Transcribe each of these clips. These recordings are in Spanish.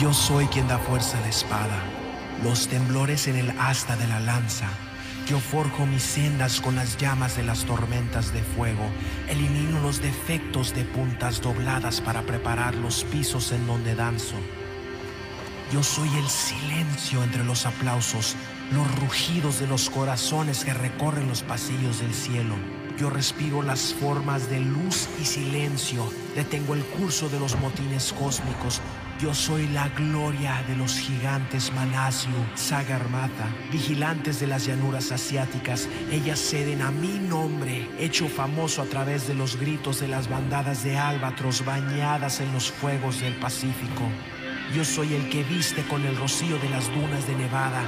Yo soy quien da fuerza a la espada, los temblores en el asta de la lanza. Yo forjo mis sendas con las llamas de las tormentas de fuego. Elimino los defectos de puntas dobladas para preparar los pisos en donde danzo. Yo soy el silencio entre los aplausos, los rugidos de los corazones que recorren los pasillos del cielo. Yo respiro las formas de luz y silencio, detengo el curso de los motines cósmicos. Yo soy la gloria de los gigantes Manaslu, Sagarmatha, vigilantes de las llanuras asiáticas. Ellas ceden a mi nombre, hecho famoso a través de los gritos de las bandadas de albatros bañadas en los fuegos del Pacífico. Yo soy el que viste con el rocío de las dunas de Nevada,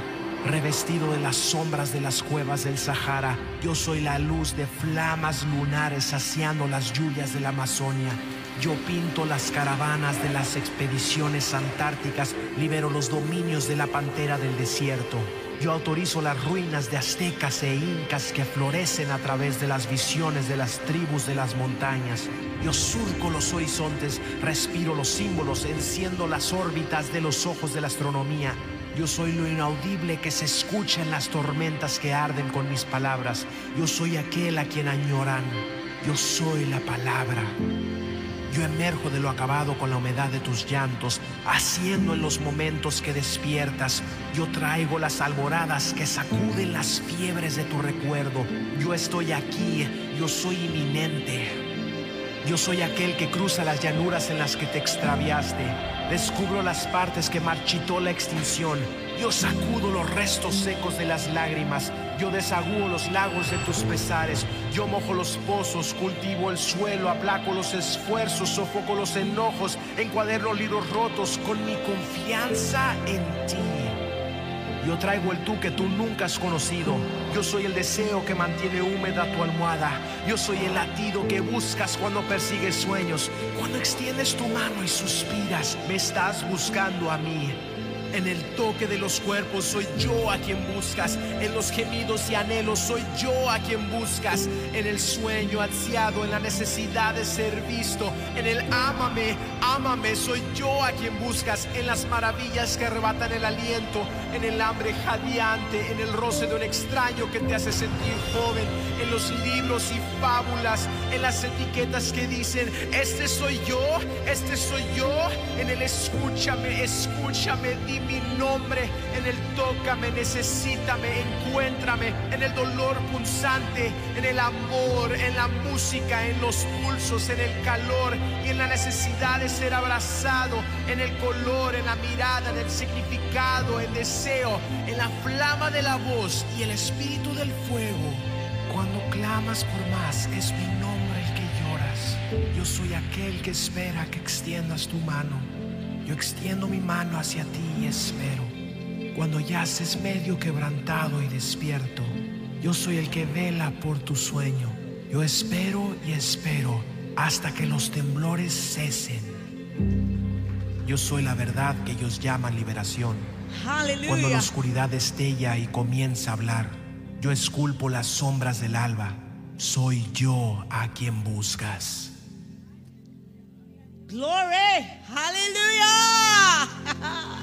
revestido de las sombras de las cuevas del Sahara. Yo soy la luz de flamas lunares saciando las lluvias de la Amazonia. Yo pinto las caravanas de las expediciones antárticas, libero los dominios de la pantera del desierto. Yo autorizo las ruinas de aztecas e incas que florecen a través de las visiones de las tribus de las montañas. Yo surco los horizontes, respiro los símbolos, enciendo las órbitas de los ojos de la astronomía. Yo soy lo inaudible que se escucha en las tormentas que arden con mis palabras. Yo soy aquel a quien añoran. Yo soy la palabra. Yo emerjo de lo acabado con la humedad de tus llantos, haciendo en los momentos que despiertas. Yo traigo las alboradas que sacuden las fiebres de tu recuerdo. Yo estoy aquí, yo soy inminente. Yo soy aquel que cruza las llanuras en las que te extraviaste. Descubro las partes que marchitó la extinción. Yo sacudo los restos secos de las lágrimas. Yo desagúo los lagos de tus pesares. Yo mojo los pozos, cultivo el suelo, aplaco los esfuerzos, sofoco los enojos, encuaderno libros rotos con mi confianza en ti. Yo traigo el tú que tú nunca has conocido. Yo soy el deseo que mantiene húmeda tu almohada. Yo soy el latido que buscas cuando persigues sueños. Cuando extiendes tu mano y suspiras, me estás buscando a mí. En el toque de los cuerpos soy yo a quien buscas. En los gemidos y anhelos soy yo a quien buscas. En el sueño ansiado, en la necesidad de ser visto. En el ámame, ámame, soy yo a quien buscas. En las maravillas que arrebatan el aliento. En el hambre jadeante. En el roce de un extraño que te hace sentir joven. En los libros y fábulas. En las etiquetas que dicen, este soy yo, este soy yo. En el escúchame, escúchame, di mi nombre. En el tócame, necesítame, encuéntrame. En el dolor punzante, en el amor, en la música, en los pulsos, en el calor y en la necesidad de ser abrazado. En el color, en la mirada, en el significado, el deseo, en la flama de la voz y el espíritu del fuego. Cuando clamas por más, es mi nombre el que lloras. Yo soy aquel que espera que extiendas tu mano. Yo extiendo mi mano hacia ti y espero. Cuando yaces medio quebrantado y despierto, yo soy el que vela por tu sueño. Yo espero y espero hasta que los temblores cesen. Yo soy la verdad que ellos llaman liberación. Cuando la oscuridad destella y comienza a hablar, yo esculpo las sombras del alba. Soy yo a quien buscas. Glory. Hallelujah.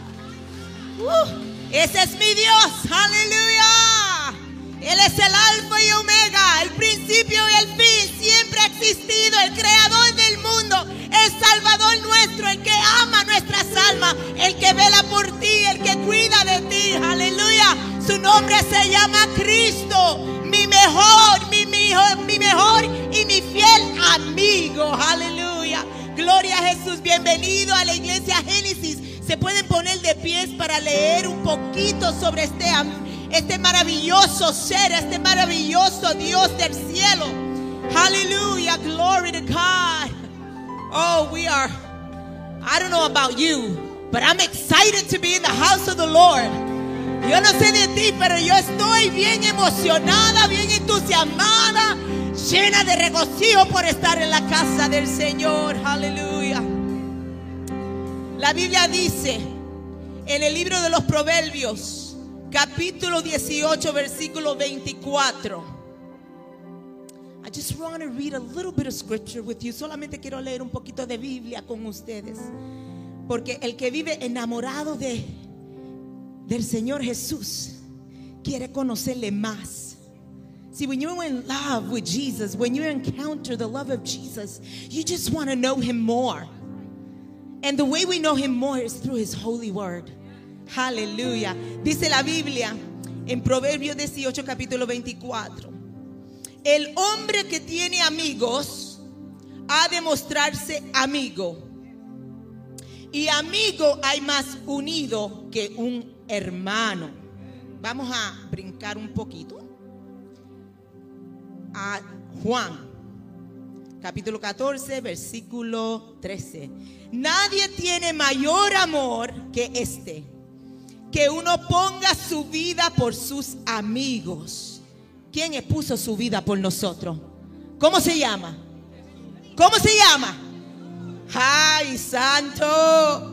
Uh, ese es mi Dios. Aleluya. Él es el alfa y omega, el principio y el fin. Siempre ha existido, el creador del mundo, el salvador nuestro, el que ama nuestras almas, el que vela por ti, el que cuida de ti. Aleluya. Su nombre se llama Cristo, mi mejor, mi, mi, mi mejor y mi fiel amigo. Aleluya. Gloria a Jesús. Bienvenido a la iglesia Génesis. Se pueden poner de pies para leer un poquito sobre este, este maravilloso ser, este maravilloso Dios del cielo. Hallelujah. Glory to God. Oh, we are. I don't know about you, but I'm excited to be in the house of the Lord. Yo no sé de ti, pero yo estoy bien emocionada, bien entusiasmada, llena de regocijo por estar en la casa del Señor. Aleluya. La Biblia dice en el libro de los Proverbios, capítulo 18, versículo 24. I just want to read a little bit of scripture with you. Solamente quiero leer un poquito de Biblia con ustedes. Porque el que vive enamorado de del Señor Jesús quiere conocerle más. See, when you're in love with Jesus, when you encounter the love of Jesus, you just want to know him more. And the way we know him more is through his holy word. Aleluya. Dice la Biblia en Proverbios 18, capítulo 24. El hombre que tiene amigos ha de mostrarse amigo. Y amigo hay más unido que un hermano. Vamos a brincar un poquito a Juan, capítulo 14, versículo 13. Nadie tiene mayor amor que este, que uno ponga su vida por sus amigos. ¿Quién puso su vida por nosotros? ¿Cómo se llama? ¿Cómo se llama? Ay, santo.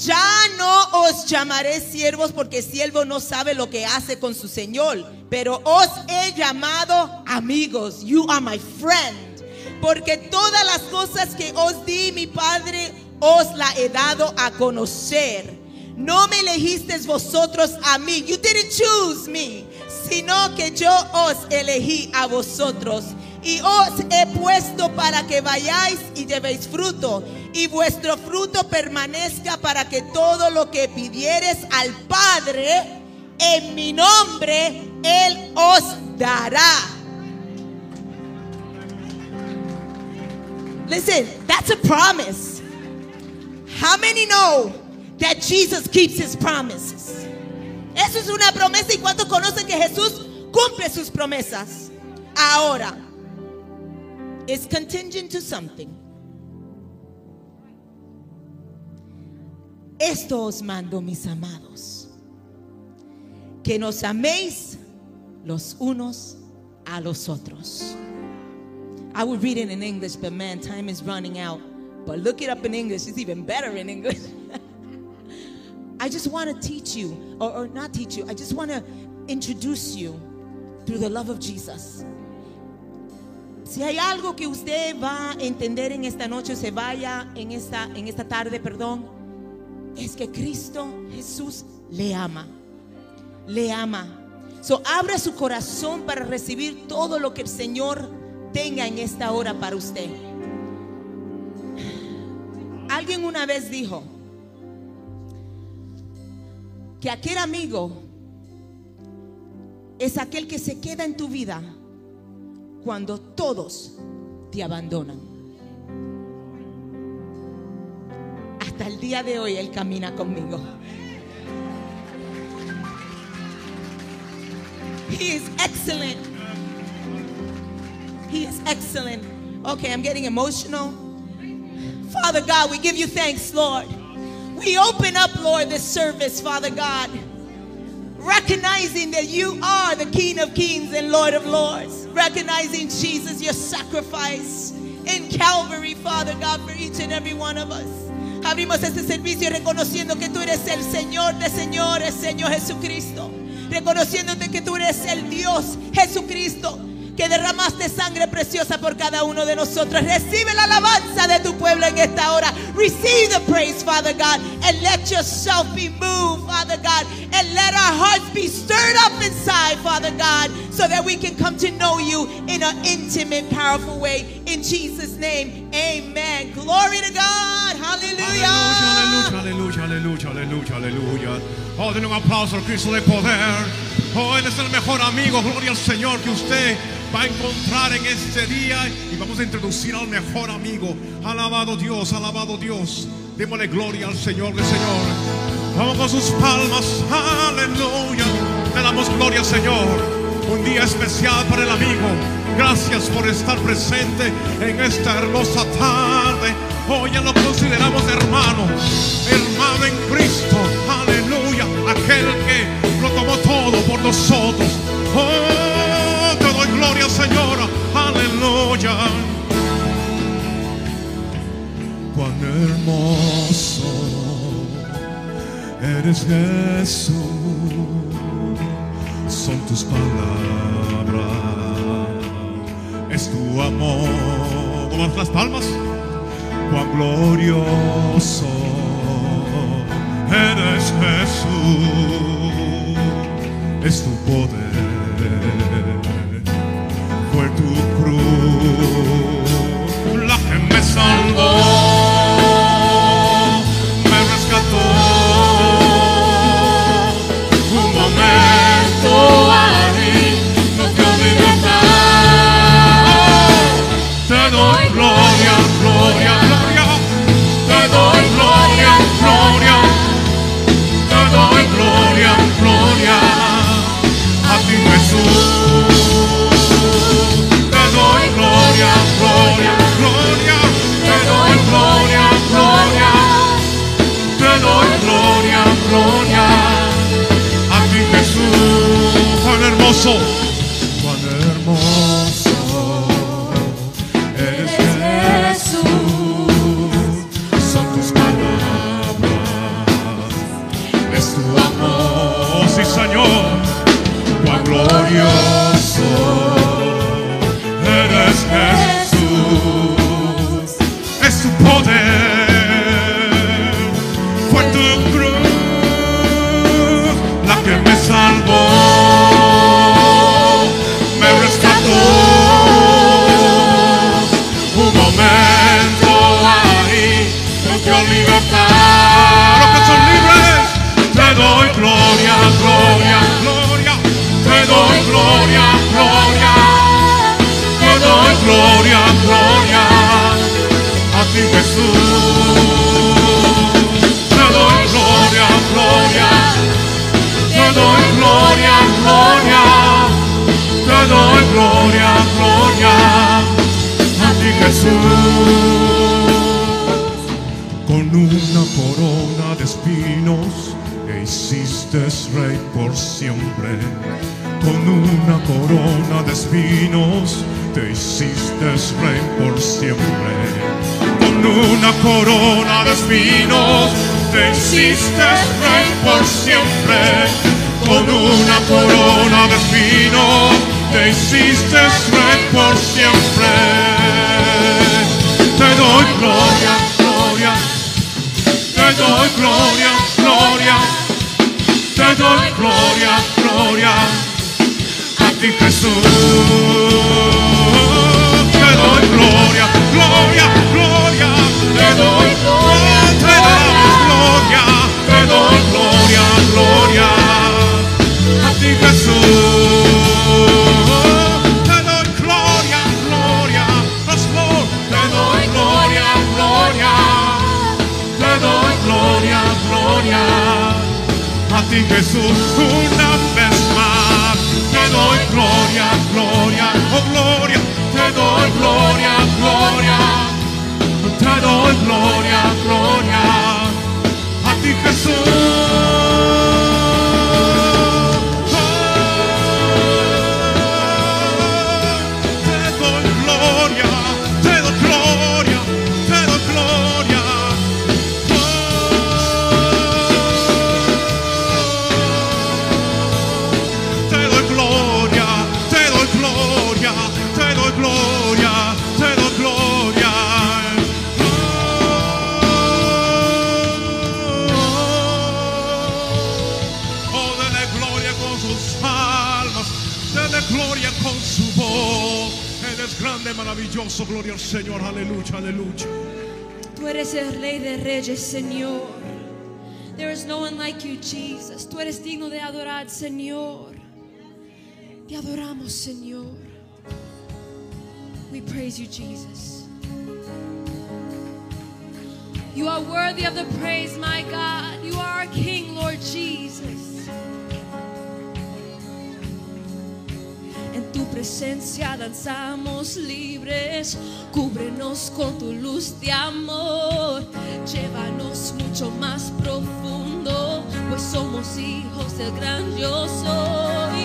Ya no os llamaré siervos porque siervo no sabe lo que hace con su señor, pero os he llamado amigos. You are my friend. Porque todas las cosas que os di mi Padre os la he dado a conocer. No me elegisteis vosotros a mí. You didn't choose me, sino que yo os elegí a vosotros y os he puesto para que vayáis y llevéis fruto y vuestro fruto permanezca para que todo lo que pidieres al Padre en mi nombre, Él os dará. Listen, that's a promise. How many know that Jesus keeps his promises? Eso es una promesa y cuántos conocen que Jesús cumple sus promesas. Ahora, it's contingent to something. Esto os mando, mis amados, que nos améis los unos a los otros. I would read it in English, but man, time is running out. But look it up in English, it's even better in English. I just want to teach you, or, or not teach you, I just want to introduce you through the love of Jesus. Si hay algo que usted va a entender en esta noche, se vaya en esta, en esta tarde, perdón, es que Cristo Jesús le ama. Le ama. So, abra su corazón para recibir todo lo que el Señor tenga en esta hora para usted. Alguien una vez dijo que aquel amigo es aquel que se queda en tu vida cuando todos te abandonan. Hasta el día de hoy Él camina conmigo. He is excellent. He is excellent. Okay, I'm getting emotional. Father God, we give you thanks, Lord. We open up, Lord, this service, Father God, recognizing that you are the King of Kings and Lord of Lords, recognizing Jesus, your sacrifice in Calvary, Father God, for each and every one of us. Abrimos este servicio reconociendo que tú eres el Señor de señores, Señor Jesucristo. Reconociéndote que tú eres el Dios Jesucristo que derramaste sangre preciosa por cada uno de nosotros. Recibe la alabanza de tu pueblo en esta hora. Receive the praise, Father God, and let yourself be moved, Father God, and let our hearts be stirred up inside, Father God, so that we can come to know you in an intimate, powerful way. In Jesus' name, amen. Glory to God. Hallelujah. Aleluya, aleluya, aleluya, aleluya. Oh, denle un aplauso al Cristo de poder. Oh, Él es el mejor amigo, gloria al Señor, que usted va a encontrar en este día. Y vamos a introducir al mejor amigo. Alabado Dios, alabado Dios. Démosle gloria al Señor de Señor. Vamos con sus palmas, aleluya. Le damos gloria al Señor. Un día especial para el amigo. Gracias por estar presente en esta hermosa tarde. Hoy ya lo consideramos hermano, hermano en Cristo. Aleluya. Aquel que lo tomó todo por nosotros. Oh, Aleluya. Cuán hermoso eres Jesús. Son tus palabras. Es tu amor. Tomas las palmas. Cuán glorioso eres Jesús. Es tu poder. La que voz. Él es grande, maravilloso, gloria al Señor, aleluya, aleluya. Tú eres el rey de reyes, Señor. There is no one like you, Jesus. Tú eres digno de adorar, Señor. Te adoramos, Señor. We praise you, Jesus. You are worthy of the praise, my God. You are our King, Lord Jesus. Tu presencia danzamos libres, cúbrenos con tu luz de amor, llévanos mucho más profundo, pues somos hijos del gran yo soy.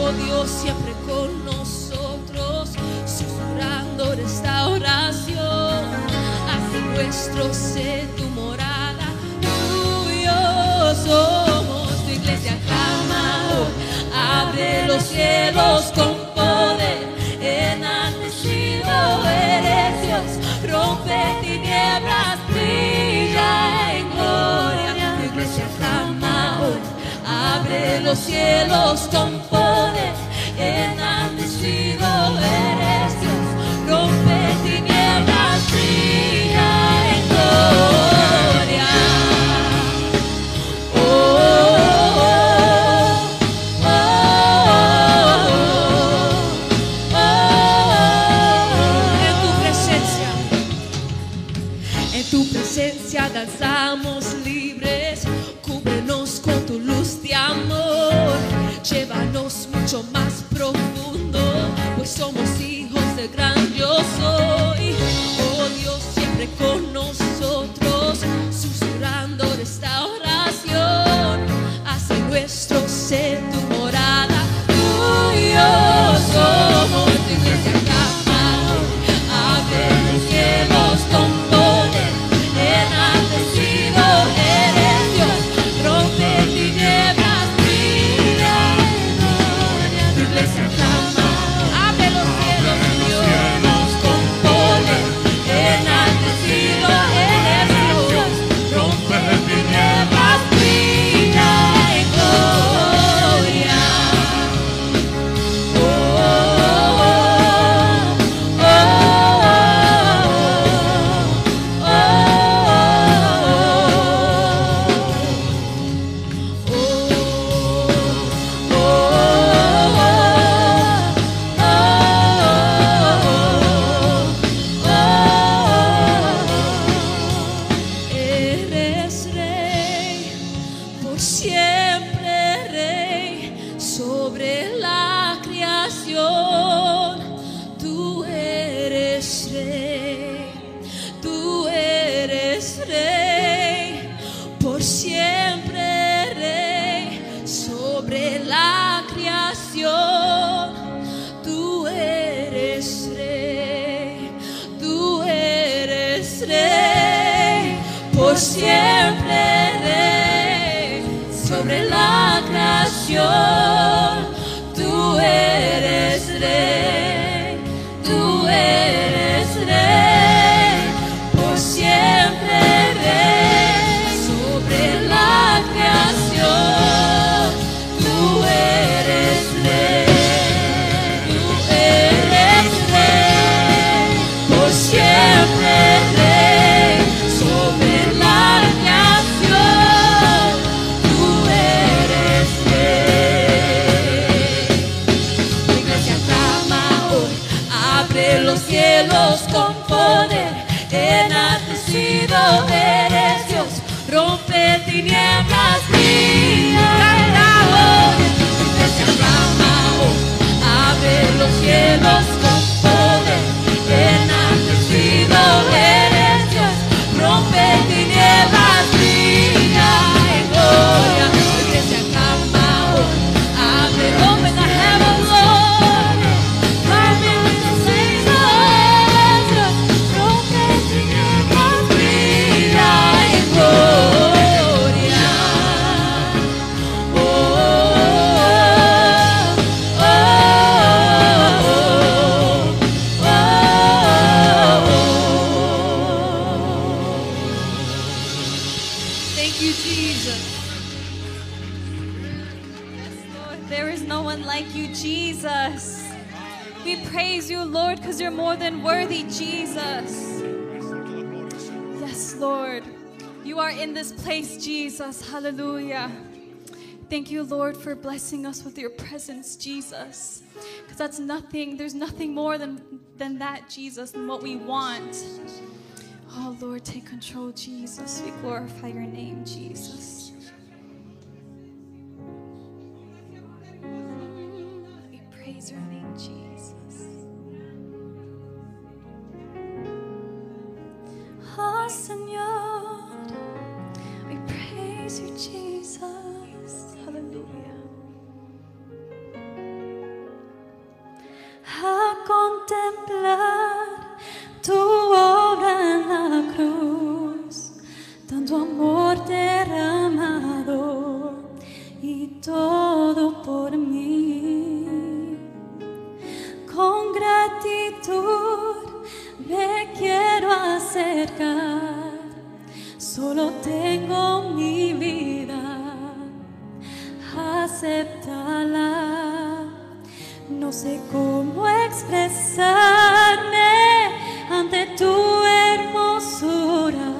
Oh Dios, siempre con nosotros, susurrando restauración, haz de nuestro ser tu morada, tuyo somos tu iglesia clama hoy. Abre los cielos con poder, enaltecido eres Dios, rompe tinieblas, brilla en gloria. Tu iglesia clama hoy, abre los cielos con poder, enaltecido eres más profundo, pues somos hijos del gran yo soy. Oh Dios, siempre con nosotros, susurrando restauración, hace nuestro ser siempre. Thank you, Lord, for blessing us with your presence, Jesus. Because that's nothing, there's nothing more than, than that, Jesus, than what we want. Oh, Lord, take control, Jesus. We glorify your name, Jesus. We praise your name, Jesus. Oh, Señor, we praise you, Jesus. A contemplar tu obra en la cruz, tanto amor derramado y todo por mí. Con gratitud me quiero acercar, solo tengo mi vida acéptala. No sé cómo expresarme ante tu hermosura.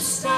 just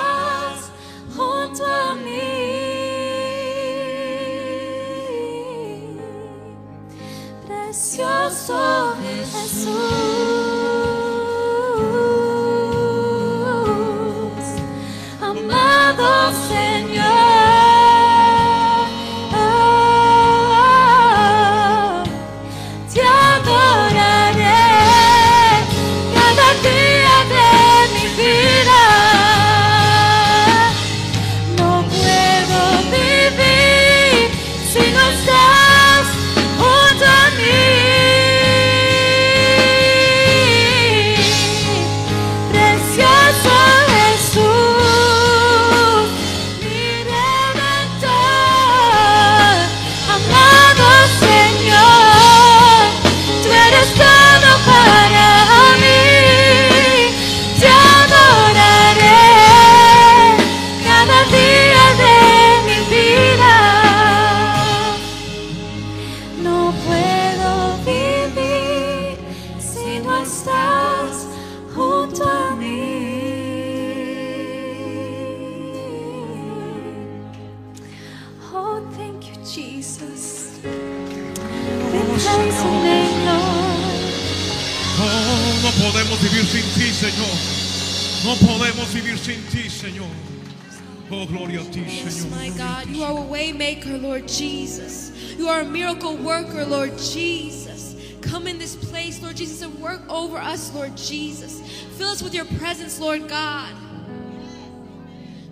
Lord Jesus. You are a miracle worker, Lord Jesus. Come in this place, Lord Jesus, and work over us, Lord Jesus. Fill us with your presence, Lord God.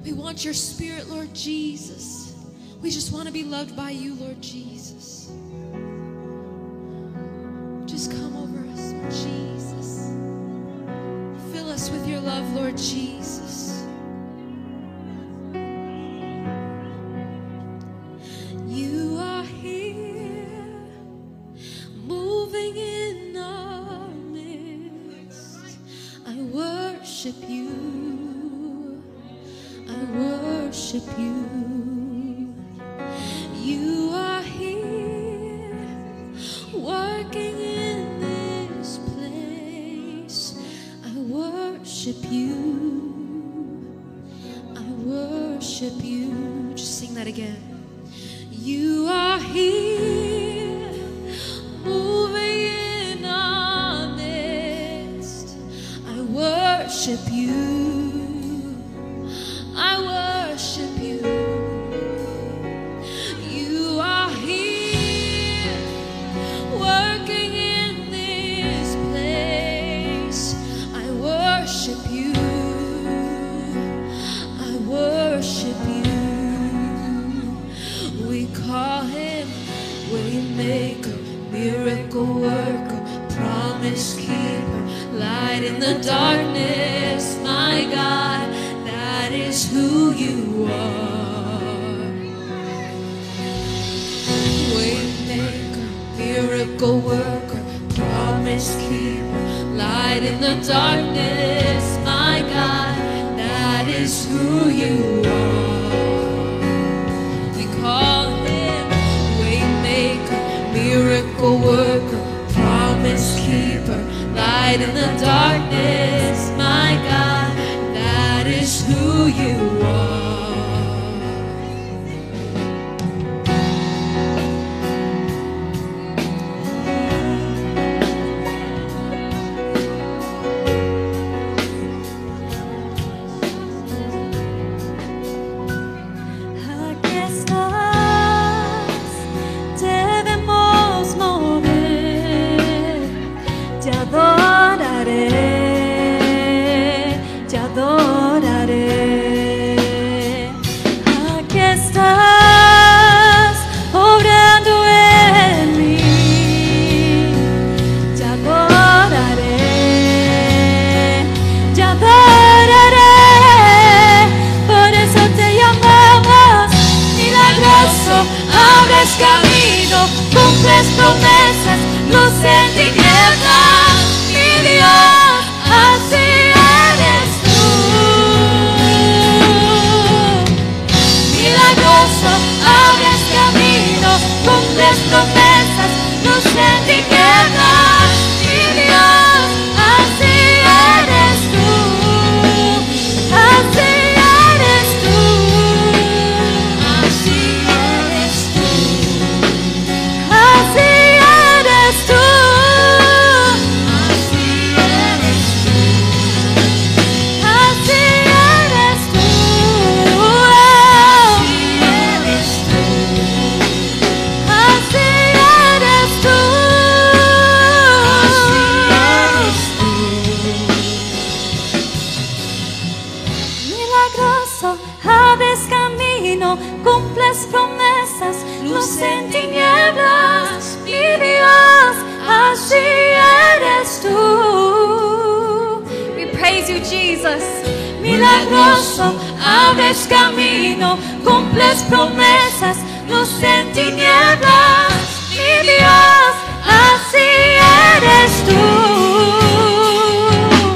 We want your spirit, Lord Jesus. We just want to be loved by you, Lord Jesus. call him Waymaker, miracle worker, promise keeper, light in the darkness, my God, that is who you are. Waymaker, miracle worker, promise keeper, light in the darkness, my God, that is who you are. light in the darkness, my God. That is who you are. promesas, no se Milagroso, abres camino, cumples promesas, luz en tinieblas. Mi Dios, así eres tú.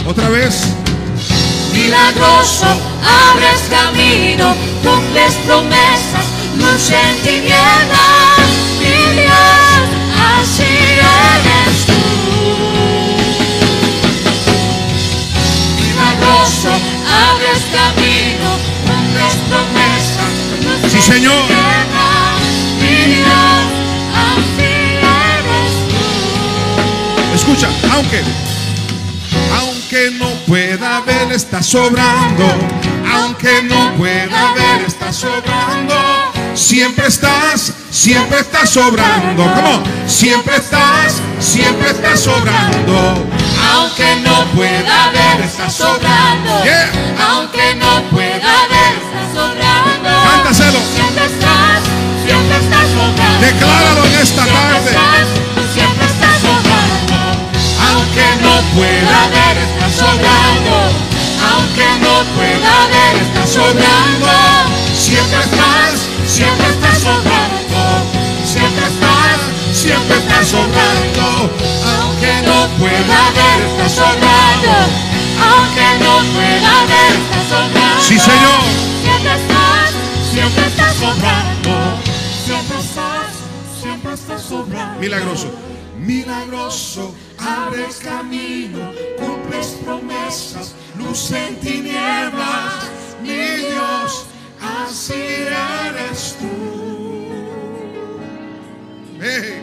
Otra vez. Milagroso, abres camino, cumples promesas, luz en tinieblas. Aunque, aunque no pueda ver, está sobrando. Aunque no pueda ver, está sobrando. Siempre estás, siempre estás sobrando. ¿Cómo? Siempre estás, siempre estás sobrando. Aunque no pueda ver, está sobrando. Aunque no pueda ver, está sobrando. Cántaselo. Siempre estás, siempre estás sobrando. Decláralo en esta tarde. Aunque no pueda ver, está sobrando. Aunque no pueda ver, está sobrando. Siempre estás, siempre estás sobrando. Siempre estás, siempre estás sobrando. Aunque no pueda ver, está sobrando. Aunque no pueda ver, está sobrando. Sí, Señor. Siempre estás, siempre estás sobrando. Siempre estás, siempre estás sobrando. Milagroso. Milagroso, abres camino, cumples promesas, luz en tinieblas, mi Dios, así eres tú. Hey.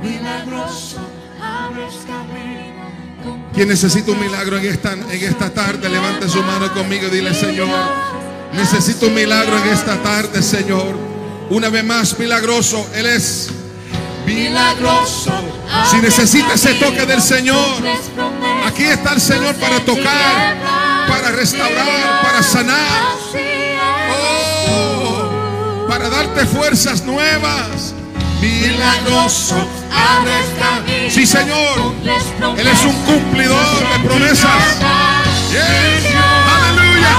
Milagroso, abres camino. ¿Quién necesita un milagro en esta, en esta tarde? Levante su mano conmigo y dile, Señor, necesito un milagro en esta tarde, Señor. Una vez más, milagroso, Él es milagroso. Si necesita ese toque del Señor, aquí está el Señor para tocar, para restaurar, para sanar. Oh, para darte fuerzas nuevas. Milagroso. Sí, Señor. Él es un cumplidor de promesas. Yes. Aleluya.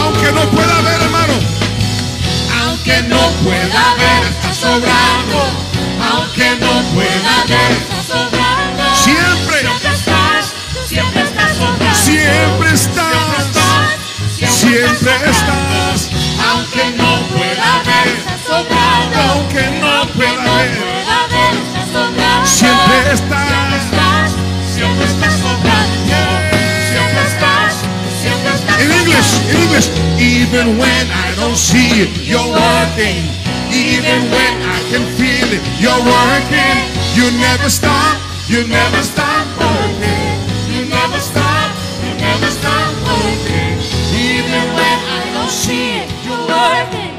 Aunque no pueda ver, hermano. Aunque no pueda ver, está sobrando. Aunque no pueda ver, está sobrando. Siempre. Siempre estás, siempre estás sobrando. Siempre estás. Siempre estás. Aunque no pueda ver, está sobrando. Aunque no pueda ver. está sobrando. Siempre estás, siempre estás sobrando. In English, in English. Even when I don't see it, you're working. Even when I can feel it, you're working. You never stop. You never stop working. You never stop, you never stop working. Even when I don't see it, you're working.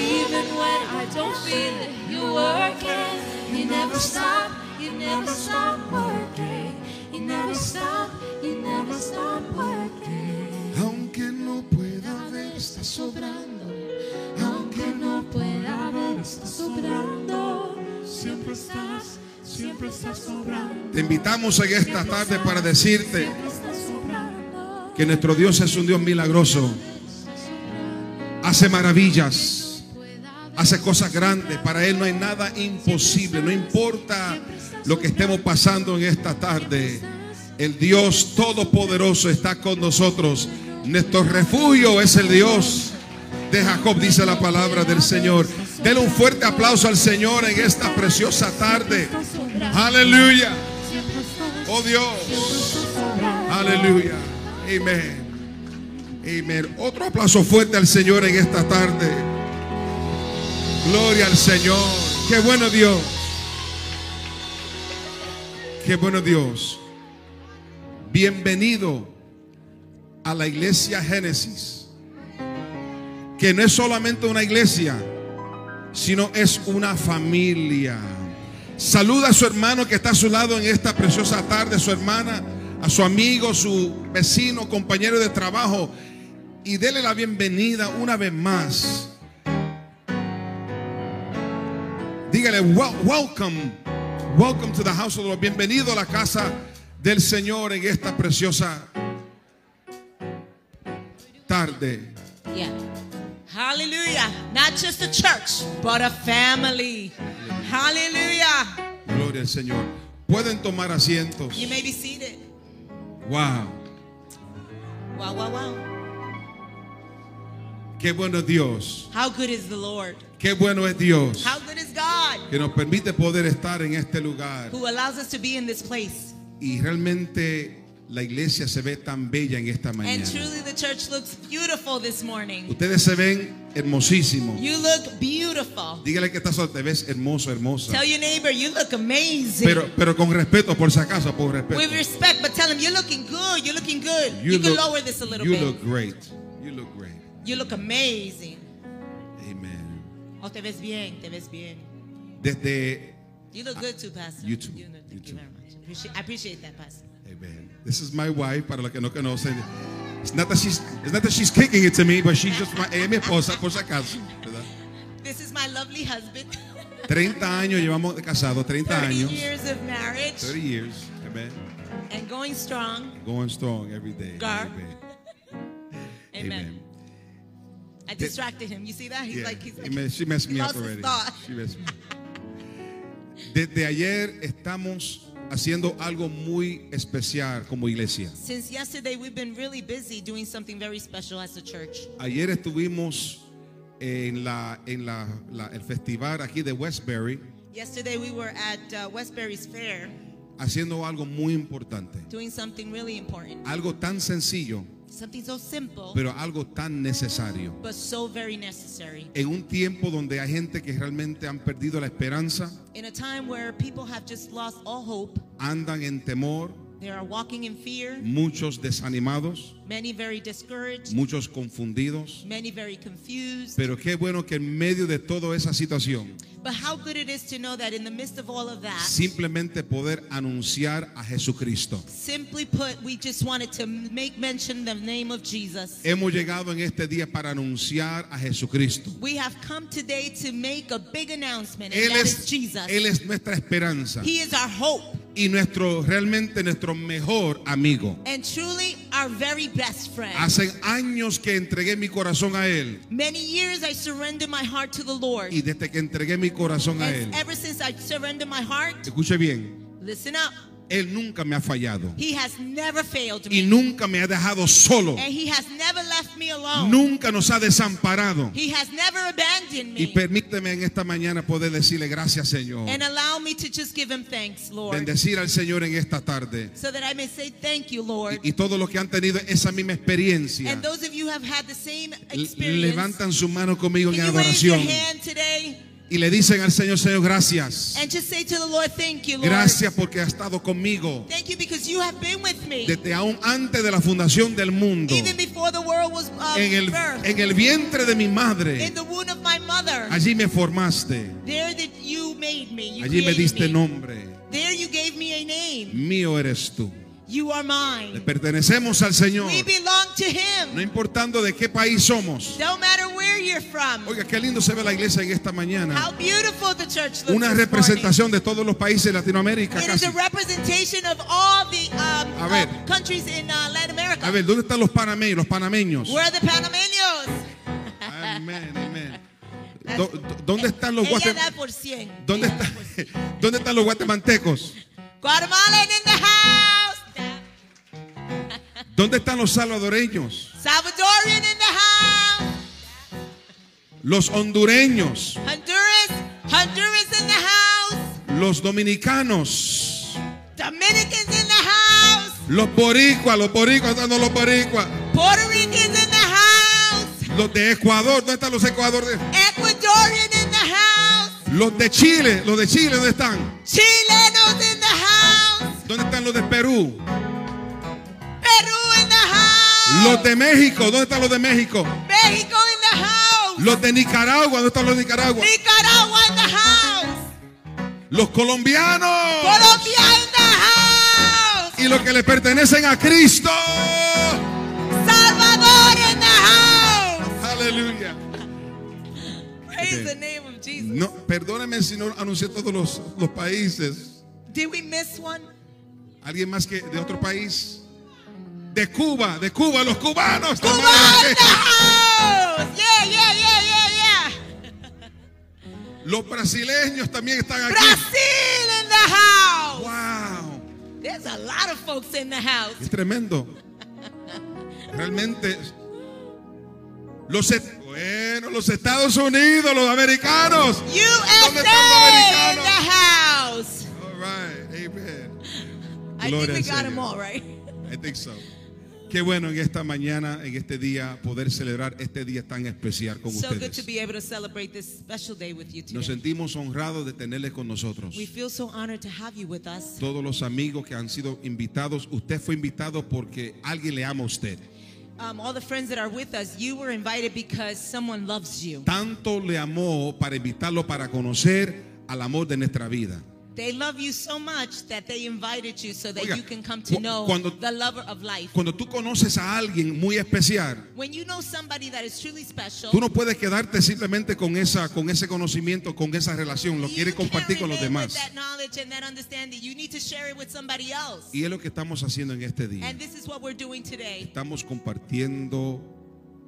Even when I don't feel it, you're working. You never stop, you never stop working. You never stop, you never stop working. Aunque no pueda ver, está sobrando. Aunque no pueda ver, está sobrando. Siempre estás, siempre estás sobrando. Te invitamos en esta tarde para decirte que nuestro Dios es un Dios milagroso. Hace maravillas, hace cosas grandes. Para Él no hay nada imposible. No importa lo que estemos pasando en esta tarde. El Dios Todopoderoso está con nosotros. Nuestro refugio es el Dios de Jacob, dice la palabra del Señor. Denle un fuerte aplauso al Señor en esta preciosa tarde. Aleluya. Oh Dios. Aleluya. Amén. Otro aplauso fuerte al Señor en esta tarde. Gloria al Señor. Qué bueno Dios. Qué bueno Dios. Bienvenido a la iglesia Génesis. Que no es solamente una iglesia, sino es una familia. Saluda a su hermano que está a su lado en esta preciosa tarde, su hermana, a su amigo, su vecino, compañero de trabajo, y dele la bienvenida una vez más. Dígale, "Wel- welcome, welcome to the house of the Lord. Bienvenido a la casa del Señor en esta preciosa tarde. Yeah. Hallelujah. Not just a church, but a family. Hallelujah. Gloria al Señor. Pueden tomar asientos. You may be seated. Wow. Wow, wow, wow. Qué bueno es Dios. How good is the Lord? Qué bueno es Dios. How good is God Que nos permite poder estar en este lugar. who allows us to be in this place? Y realmente la iglesia se ve tan bella en esta And mañana. truly, the church looks beautiful this morning. Ustedes se ven hermosísimos. You look beautiful. Dígale que estás te ves hermoso, hermosa. Tell your neighbor, you look amazing. Pero, pero con respeto, por si acaso, por respeto. With respect, but tell him, you're looking good. You're looking good. You, can lower this a little you bit. look great. You look great. you look amazing. Amen. Oh, te ves bien, te ves bien. Desde You look good too, Pastor. you too, You look- you thank you too. very much. Appreciate, I appreciate that, Pastor. This is my wife, para los que no conocen. It's not that she's, it's not that she's kicking it to me, but she's just my, es mi esposa, por si acaso. ¿verdad? This is my lovely husband. 30 años llevamos de casados, 30 30 years of marriage 30 years. Amen. and going strong. Going strong every day. Gar. Amen. Amen. I distracted him. You see that? He's Yeah. like, he's like, she messed me up already. She messed me up. Desde ayer estamos haciendo algo muy especial como iglesia. Since yesterday, we've been really busy doing something very special as a church. Ayer estuvimos en la en la, la- el festival aquí de Westbury Yesterday, we were at uh, Westbury's Fair haciendo algo muy importante. doing something really important. Algo tan sencillo, Something so simple, pero algo tan necesario. but so very necessary. En un tiempo donde hay gente que realmente han perdido la esperanza, In a time where people have just lost all hope, andan en temor, they are walking in fear, muchos desanimados, many very discouraged, muchos confundidos. many very confused. Pero qué bueno que en medio de toda esa situación, But how good it is to know that in the midst of all of that, simplemente poder anunciar a Jesucristo. simply put, we just wanted to make mention the name of Jesus. Hemos llegado en este día para anunciar a Jesucristo. We have come today to make a big announcement, and Él that es, is Jesus. Él es nuestra esperanza He is our hope y nuestro realmente nuestro mejor amigo. and truly our very best friend. Hace años que entregué mi corazón a Él Many years I surrendered my heart to the Lord. y desde que entregué mi corazón a Él, ever since I surrendered my heart, escuche bien, listen up, Él nunca me ha fallado He has never failed y me. nunca me ha dejado solo. And He has never left me alone. Nunca nos ha desamparado. He has never abandoned Y me. permíteme en esta mañana poder decirle gracias, Señor. And allow me to just give Him thanks, Lord. Bendecir al Señor en esta tarde. So that I may say thank you, Lord. Y, y todos los que han tenido esa misma experiencia, And those of you who have had the same experience, levantan su mano conmigo en can you raise your adoración hand today y le dicen al Señor, Señor, gracias. and just say to the Lord, thank you, Lord. Gracias porque ha estado conmigo Thank you because you have been with me. desde aún antes de la fundación del mundo. Even before the world was um, En el, en el vientre de mi madre, in the womb of my mother. allí me formaste. There that you made me. You Allí me diste me. nombre. There you gave me a name. Mío eres tú. You are Le mine. pertenecemos al Señor. We belong to No Him. importando de qué país somos. No matter where you're from. Oiga, qué lindo se ve la iglesia en esta mañana. How beautiful the church looks Una representación de todos los países de Latinoamérica morning. It is casi. a representation of all the um, A ver. uh, countries in uh, Latin America. A ver, ¿dónde están los panameños? Los panameños. Where are the Panameños? Do- do- ¿Dónde están los Ella guate- da por cien. ¿Dónde, está-. ¿Dónde están los guatemaltecos? Guatemalan in the house. ¿Dónde están los salvadoreños? Salvadorian in the house. Los hondureños, Honduras. Honduras in the house. los dominicanos, Dominicans in the house. los boricuas, los boricuas, ¿dónde están los boricuas? Puerto Ricans in the house. Los de Ecuador, ¿dónde están los ecuadores? Ecuadorian in the house. Los de Chile, los de Chile, ¿dónde están? Chilenos in the house. ¿Dónde están los de Perú? Los de México, ¿dónde están los de México? Mexico in the house. Los de Nicaragua, ¿dónde están los de Nicaragua? Nicaragua in the house. Los colombianos Colombia in the house. y los que le pertenecen a Cristo. Salvador in the house. Aleluya. Praise Okay. the name of Jesus. No, perdónenme si no anuncié todos los, los países. Did we miss one? ¿Alguien más que de otro país? De Cuba, de Cuba, los cubanos. Cuba también. in the house. Yeah, yeah, yeah, yeah, yeah. Los brasileños también están aquí. Brazil in the house. Wow. There's a lot of folks in the house. Es tremendo. Realmente. Los, et- bueno, los Estados Unidos, los americanos. ¿Dónde están los USA in americanos? the house. All right, amen. I Gloria think we got them all right. I think so. Qué bueno en esta mañana, en este día, poder celebrar este día tan especial con So good to ustedes. be able to celebrate this special day with you Nos today. sentimos honrados de tenerles con nosotros. We feel so honored to have you with us. Todos los amigos que han sido invitados, usted fue invitado porque alguien le ama a usted. Um, all the friends that are with us, you were invited because someone loves you. Tanto le amó para invitarlo para conocer al amor de nuestra vida. They love you so much that they invited you so that Oiga, you can come to know cuando- the lover of life. Cuando tú conoces a alguien muy especial, When you know somebody that is truly special, tú no puedes quedarte simplemente con esa, con ese conocimiento, con esa relación. Lo quieres compartir con los demás. that knowledge and that understanding. You need to share it with somebody else. Y es lo que estamos haciendo en este día. And this is what we're doing today. Estamos compartiendo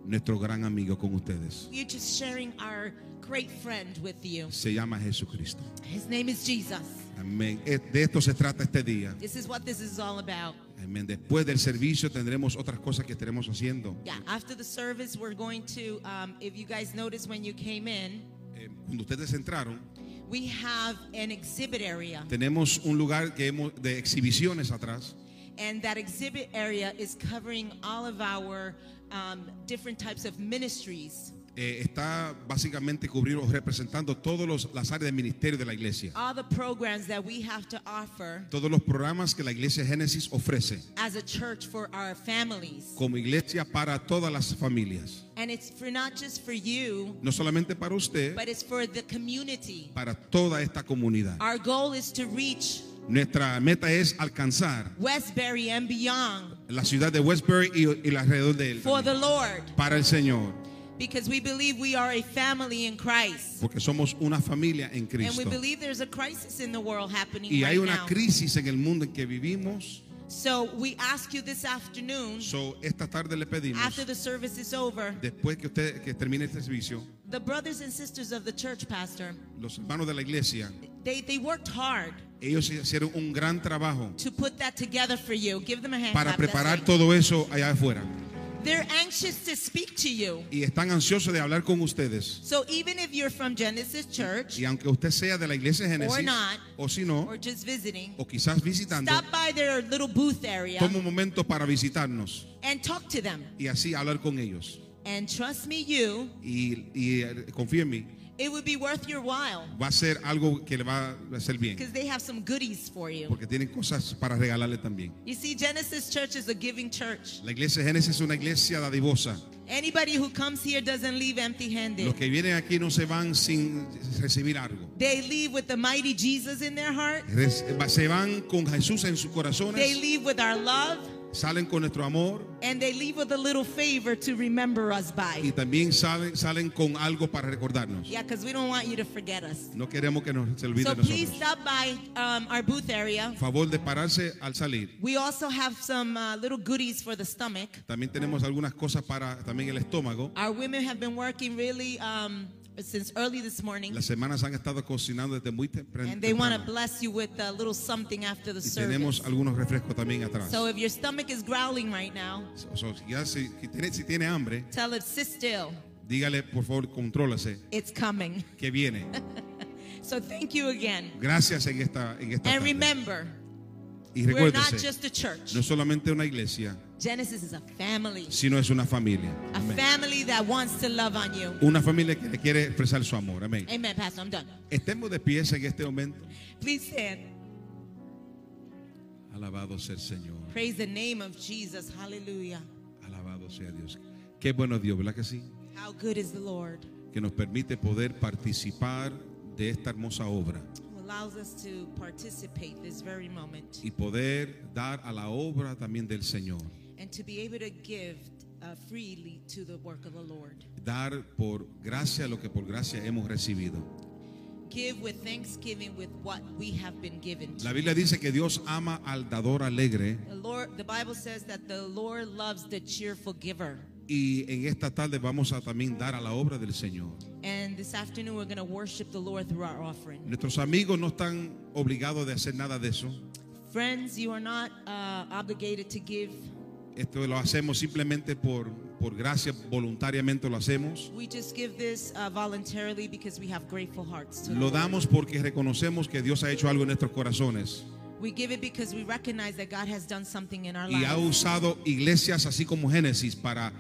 nuestro gran amigo con ustedes. We're just sharing our great friend with you. Se llama Jesucristo. His name is Jesus. Amén. De esto se trata este día. This is what this is all about. Amén. Después del servicio tendremos otras cosas que estaremos haciendo. Yeah, after the service, we're going to, um, if you guys noticed when you came in, Eh, Cuando ustedes entraron, we have an exhibit area. tenemos un lugar que hemos, de exhibiciones atrás. And that exhibit area is covering all of our um, different types of ministries, Eh, está básicamente cubriendo, representando todas las áreas de ministerio de la iglesia. all the programs that we have to offer Todos los programas que la iglesia Génesis ofrece as a church for our families. como iglesia para todas las familias. And it's for not just for you, No solamente para usted, but it's for the community. para toda esta comunidad. Our goal is to reach Nuestra meta es alcanzar Westbury and beyond la ciudad de Westbury y, y alrededor de él. for the Lord Para el Señor, because we believe we are a family in Christ. porque somos una familia en And we Cristo. believe there's a crisis in the world happening Y hay right una now. crisis en el mundo en que vivimos. So we ask you this afternoon, So, esta tarde le pedimos, after the service is over, después que usted que termine este servicio, the brothers and sisters of the church, Pastor, los hermanos de la iglesia, they, they worked hard ellos hicieron un gran trabajo to put that together for you. Give them a hand para preparar todo eso allá afuera. They're anxious to speak to you. Y están ansiosos de hablar con ustedes. So even if you're from Genesis Church Y aunque usted sea de la iglesia or Génesis, not, o si no, or just visiting, o quizás visitando, stop by their little booth area toma un momento para visitarnos and talk to them. y así hablar con ellos. And trust me, you, Y, y eh, confía en mí, it would be worth your while va a ser algo que le va a hacer bien. because they have some goodies for you. Porque tienen cosas para regalarle también. You see, Genesis Church is a giving church. La iglesia Génesis es una iglesia dadivosa. Anybody who comes here doesn't leave empty handed. Los que vienen aquí no se van sin recibir algo. They leave with the mighty Jesus in their heart. Se van con Jesús en sus They leave with our love. Salen con nuestro amor And they leave with a little favor to remember us by. y también salen, salen con algo para recordarnos. Yeah, because we don't want you to forget us. No queremos que nos se olvide So de please stop by um, our booth area. Favor de pararse al salir. We also have some uh, little goodies for the stomach. También tenemos algunas cosas para también el estómago. Our women have been working really um, since early this morning. Las semanas han estado cocinando desde muy tempran- And they want to temprano. bless you with a little something after the Y service. tenemos algunos refrescos también atrás. So if your stomach is growling right now, O sea, ya si, si tiene, si tiene hambre, tell it, sit still. dígale por favor, contrólase, It's coming. que viene. So thank you again. Gracias en esta, en esta And tarde. remember, Y we're not recuérdese, just a church. no es solamente una iglesia, Genesis is a family. sino es una familia. A Amén. family that wants to love on you. Una familia que le quiere expresar su amor. Amén. Amen, Pastor. I'm done. Estemos de pies en este momento. Please stand. Alabado sea el Señor. Praise the name of Jesus. Hallelujah. Alabado sea Dios. Qué bueno Dios, ¿verdad que sí? How good is the Lord Que nos permite poder participar de esta hermosa obra allows us to participate this very moment y poder dar a la obra también del Señor. and to be able to give uh, freely to the work of the Lord. Dar por gracia lo que por gracia hemos recibido. give with thanksgiving with what we have been given. La Biblia dice que Dios ama al dador alegre The Lord, the Bible says that the Lord loves the cheerful giver. Y en esta tarde vamos a también dar a la obra del Señor. And this afternoon we're going to worship the Lord through our offering. Nuestros amigos no están obligados de hacer nada de eso. Friends, you are not uh, obligated to give. Esto lo hacemos simplemente por, por gracia, voluntariamente lo hacemos. We just give this uh, voluntarily because we have grateful hearts. To Lo damos porque reconocemos que Dios ha hecho algo en nuestros corazones We give it because we recognize that God has done something in our y ha lives usado iglesias así como Génesis para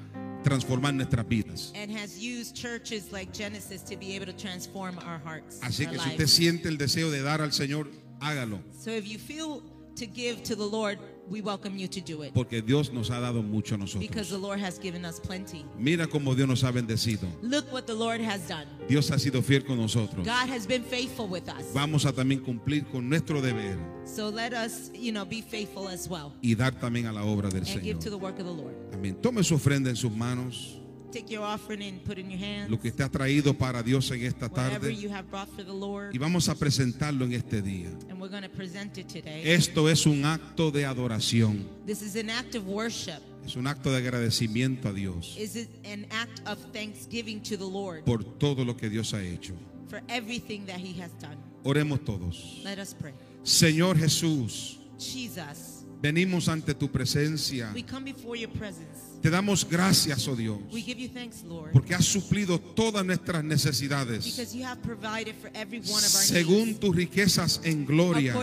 transformar nuestras vidas. and has used churches like Genesis to be able to transform our hearts. Así que si usted siente el deseo de dar al Señor, hágalo, So if you feel to give to the Lord, we welcome you to do it porque Dios nos ha dado mucho a because the nosotros. Lord has given us plenty. Mira cómo Dios nos ha bendecido. Look what the Lord has done. Dios ha sido fiel con nosotros. God has been faithful with us. Vamos a también cumplir con nuestro deber So let us, you know, be faithful as well y dar también a la obra del and give to Señor. the work of the Lord. Amén. Tome su ofrenda en sus manos, Take your offering and put it in your hands. lo que usted ha traído para Dios en esta Whatever tarde you have brought for the Lord, y vamos a presentarlo en este día. and we're going to present it today. Esto es un acto de adoración, This is an act of worship. es un acto de agradecimiento a Dios Is it an act of thanksgiving to the Lord por todo lo que Dios ha hecho. for everything that He has done? Oremos todos. Let us pray. Señor Jesús, Jesus, venimos ante tu presencia. we come before your presence. Te damos gracias, oh Dios, We give you thanks, Lord, porque has suplido todas nuestras necesidades because you have provided for every one of our según needs tus riquezas en gloria.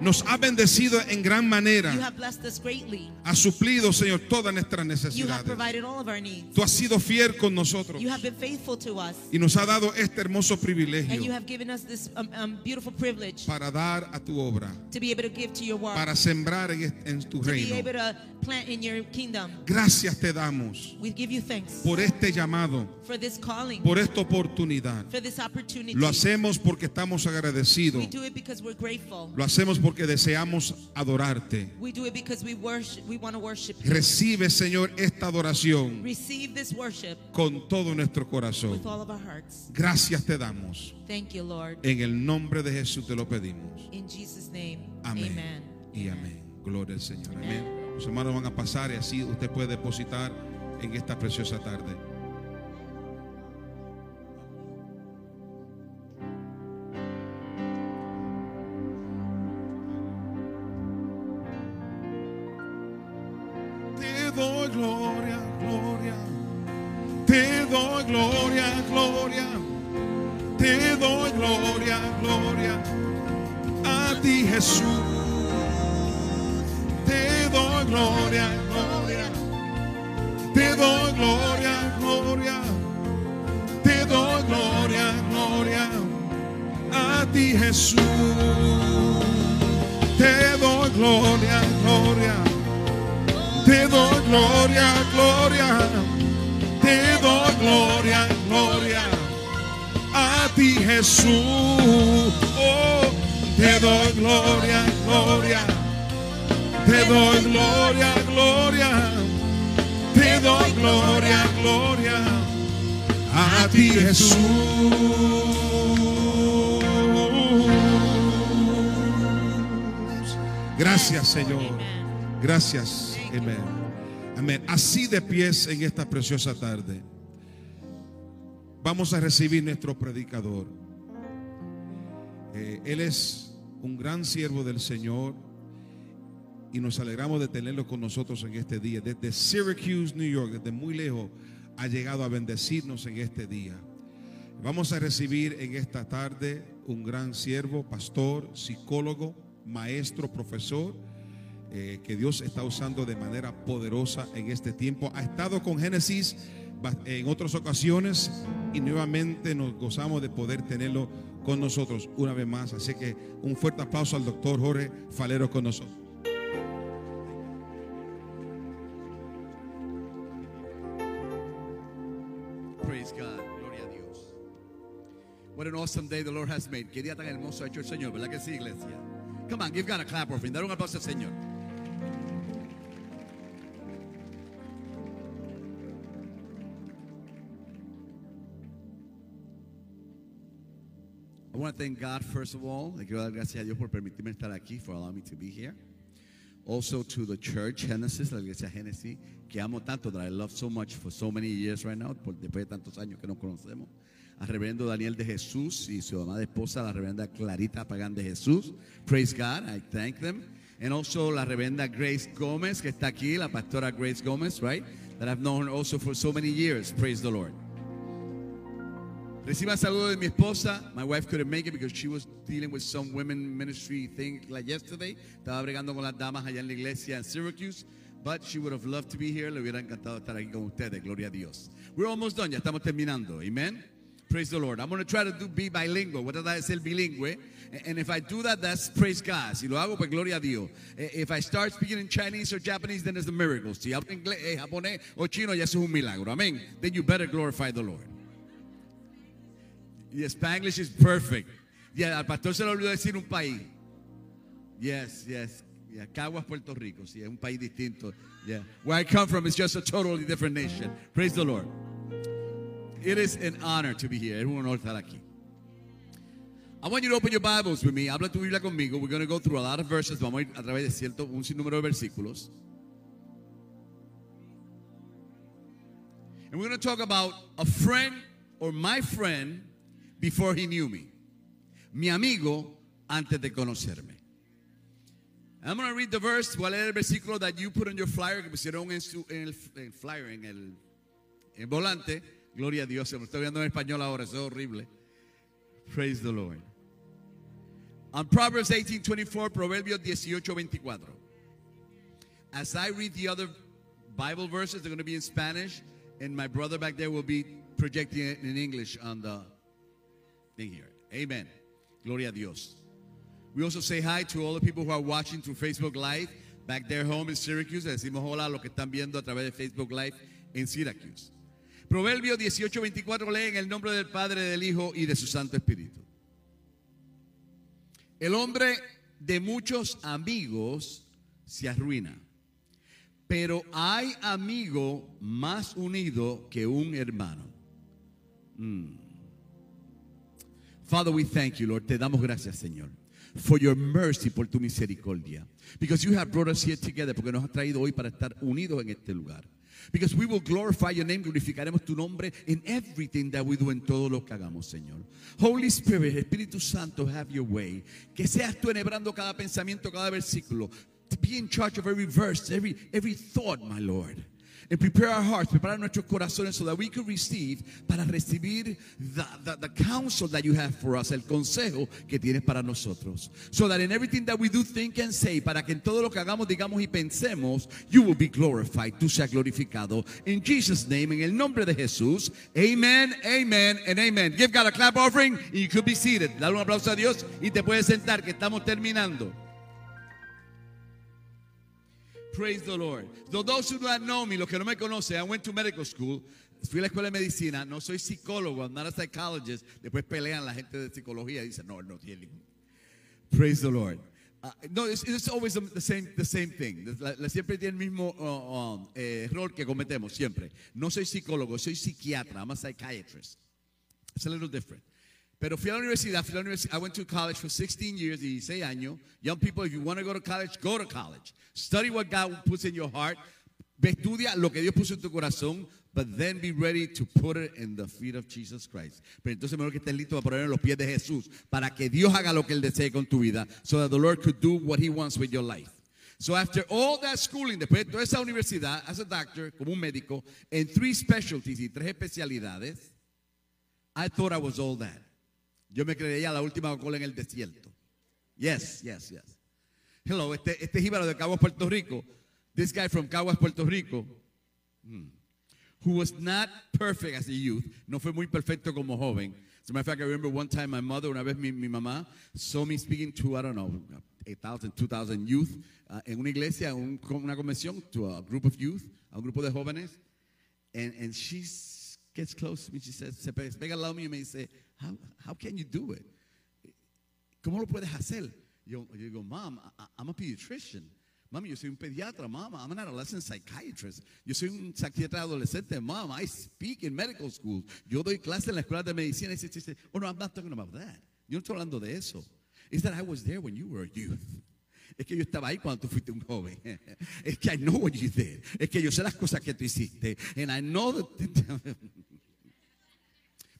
Nos ha bendecido en gran You manera. have blessed us greatly. Ha suplido, Señor, todas nuestras You have necesidades. provided all of our needs. Tú has sido fiel con nosotros You have been faithful to us. y nos ha dado este hermoso privilegio um, um, para dar a tu obra, to be able to give to your work, para sembrar en, tu reino. Kingdom. Gracias te damos We give you thanks por este llamado, for this calling, por esta oportunidad. for this opportunity. Lo hacemos porque estamos agradecidos. We do it because we're grateful. Lo hacemos porque deseamos adorarte. We do it because we worship. We want to worship you. Recibe, Señor, esta adoración Receive this worship con todo nuestro corazón. with all of our hearts. Gracias te damos. Thank you, Lord. En el nombre de Jesús te lo pedimos. In Jesus' name, Amén. amen. Y amén. Gloria al Señor. Amén. Los hermanos van a pasar y así usted puede depositar en esta preciosa tarde. Te doy gloria, gloria. Te doy gloria, gloria. Te doy gloria, gloria. A ti Jesús. Te doy gloria, gloria. Te doy gloria, gloria. Te doy gloria, gloria. A ti Jesús. Te doy gloria, gloria. Te doy gloria, gloria. Te doy gloria, gloria. A ti Jesús. Oh, te doy gloria, gloria. Te doy gloria, gloria. Te doy gloria, gloria. A ti Jesús. Gracias, Señor. Gracias. Amén. Amén. Así de pies en esta preciosa tarde. Vamos a recibir nuestro predicador. Eh, él es un gran siervo del Señor y nos alegramos de tenerlo con nosotros en este día. Desde Syracuse, New York, desde muy lejos, ha llegado a bendecirnos en este día. Vamos a recibir en esta tarde un gran siervo, pastor, psicólogo, maestro, profesor, eh, que Dios está usando de manera poderosa en este tiempo. Ha estado con Génesis en otras ocasiones y nuevamente nos gozamos de poder tenerlo con nosotros una vez más. Así que un fuerte aplauso al doctor Jorge Falero con nosotros. Praise God. Gloria a Dios. What an awesome day the Lord has made. Qué día tan hermoso ha hecho el Señor, ¿verdad que sí, iglesia? Come on, give God a clap offering. Dar un aplauso al Señor. I want to thank God, first of all. Le quiero dar gracias a Dios por permitirme estar aquí, for allowing me to be here. Also to the church, Genesis, la iglesia Genesis, que amo tanto, that I love so much for so many years right now, por, después de tantos años que nos conocemos. Al reverendo Daniel de Jesús y su amada esposa, la reverenda Clarita Pagán de Jesús. Praise God, I thank them. And also la reverenda Grace Gómez, que está aquí, la pastora Grace Gómez, right? That I've known also for so many years. Praise the Lord. Reciba saludo de mi esposa. My wife couldn't make it because she was dealing with some women ministry thing like yesterday. Estaba bregando con las damas allá en la iglesia en Syracuse. But she would have loved to be here. Le hubiera encantado estar aquí con ustedes. Gloria a Dios. We're almost done. Ya estamos terminando. Amen. Praise the Lord. I'm going to try to do, be bilingual. A tratar de ser bilingüe. And if I do that, that's praise God. Si lo hago, pues gloria a Dios. Eh, If I start speaking in Chinese or Japanese, then it's a miracle. Si hablo inglés, eh, japonés o chino, ya es un milagro. Amén. Then you better glorify the Lord. Y Spanglish is perfect. Yeah, al pastor se le olvidó decir un país. Yes, yes. Yeah, Caguas, Puerto Rico. Sí, es un país distinto. Yeah. Where I come from is just a totally different nation. Praise the Lord. It is an honor to be here. Es un honor estar aquí. I want you to open your Bibles with me. Habla tu Biblia conmigo. We're going to go through a lot of verses. Vamos a ir a través de cierto, un sinnúmero de versículos. And we're going to talk about a friend or my friend before he knew me. Mi amigo antes de conocerme. I'm going to read the verse. Voy a leer el versículo that you put on your flyer, que pusieron en, su, en el en el flyer, en el, en volante. Gloria a Dios. Se lo estoy viendo en español ahora. Eso es horrible. Praise the Lord. On Proverbs 18:24, Proverbios 18:24. As I read the other Bible verses, they're going to be in Spanish, and my brother back there will be projecting it in English on the here. Amen. Gloria a Dios. We also say hi to all the people who are watching through Facebook Live back there home in Syracuse. Le decimos hola a los que están viendo a través de Facebook Live en Syracuse. Proverbio 18:24 lee en el nombre del Padre, del Hijo y de su Santo Espíritu. El hombre de muchos amigos se arruina, pero hay amigo más unido que un hermano. Mm. Father, we thank you, Lord. Te damos gracias, Señor. For your mercy, por tu misericordia. Because you have brought us here together, porque nos has traído hoy para estar unidos en este lugar. Because we will glorify your name, glorificaremos tu nombre in everything that we do, en todo lo que hagamos, Señor. Holy Spirit, Espíritu Santo, have your way. Que seas tú enhebrando cada pensamiento, cada versículo. To be in charge of every verse, every, every thought, my Lord. And prepare our hearts, prepare nuestros corazones so that we can receive, para recibir the, the, the counsel that you have for us, el consejo que tienes para nosotros. So that in everything that we do, think and say, para que en todo lo que hagamos, digamos y pensemos, you will be glorified, tú seas glorificado. In Jesus' name, en el nombre de Jesús, amen, amen, and amen. Give God a clap offering and you could be seated. Dale un aplauso a Dios y te puedes sentar, que estamos terminando. Praise the Lord. So those who don't know me, los que no me conocen, I went to medical school. Fui a la escuela de medicina. No soy psicólogo, I'm not a psychologist. Después pelean la gente de psicología y dicen, no, no tiene. Praise the Lord. Uh, no, it's, it's always the same, thing. Siempre tiene el mismo uh, um, eh, error que cometemos, siempre. No soy psicólogo, soy psiquiatra. I'm a psychiatrist. It's a little different. Pero fui a la universidad, fui a la universidad. I went to college for 16 years, 16 años. Young people, if you want to go to college, go to college. Study what God puts in your heart. Estudia lo que Dios puso en tu corazón, but then be ready to put it in the feet of Jesus Christ. Pero entonces mejor que estés listo para poner en los pies de Jesús, para que Dios haga lo que Él desee con tu vida, so that the Lord could do what He wants with your life. So after all that schooling, después de toda esa universidad, as a doctor, como un médico, en three specialties y tres especialidades, I thought I was all that. Yo me creía la última cola en el desierto. Yes, yes, yes. Hello, este, este jíbaro de Caguas, Puerto Rico. This guy from Caguas, Puerto Rico, hmm, who was not perfect as a youth, no fue muy perfecto como joven. As a matter of fact, I remember one time my mother, una vez mi, mi mamá, saw me speaking to, I don't know, 8,000, 2,000 youth uh, en una iglesia, un- una convención, to a group of youth, a un grupo de jóvenes. And, and she gets close to me. She says, se pe- se pega al y me dice, how, how can you do it? ¿Cómo lo puedes hacer? Yo, yo digo, Mom, I'm a pediatrician. Mami, yo soy un pediatra, Mom. I'm an adolescent psychiatrist. Yo soy un psiquiatra adolescente, Mom. I speak in medical school. Yo doy clases en la escuela de medicina. Y dice, oh no, I'm not talking about that. Yo no estoy hablando de eso. It's that I was there when you were a youth. Es que yo estaba ahí cuando tú fuiste un joven. Es que I know what you did. Es que yo sé las cosas que tú hiciste. And I know that.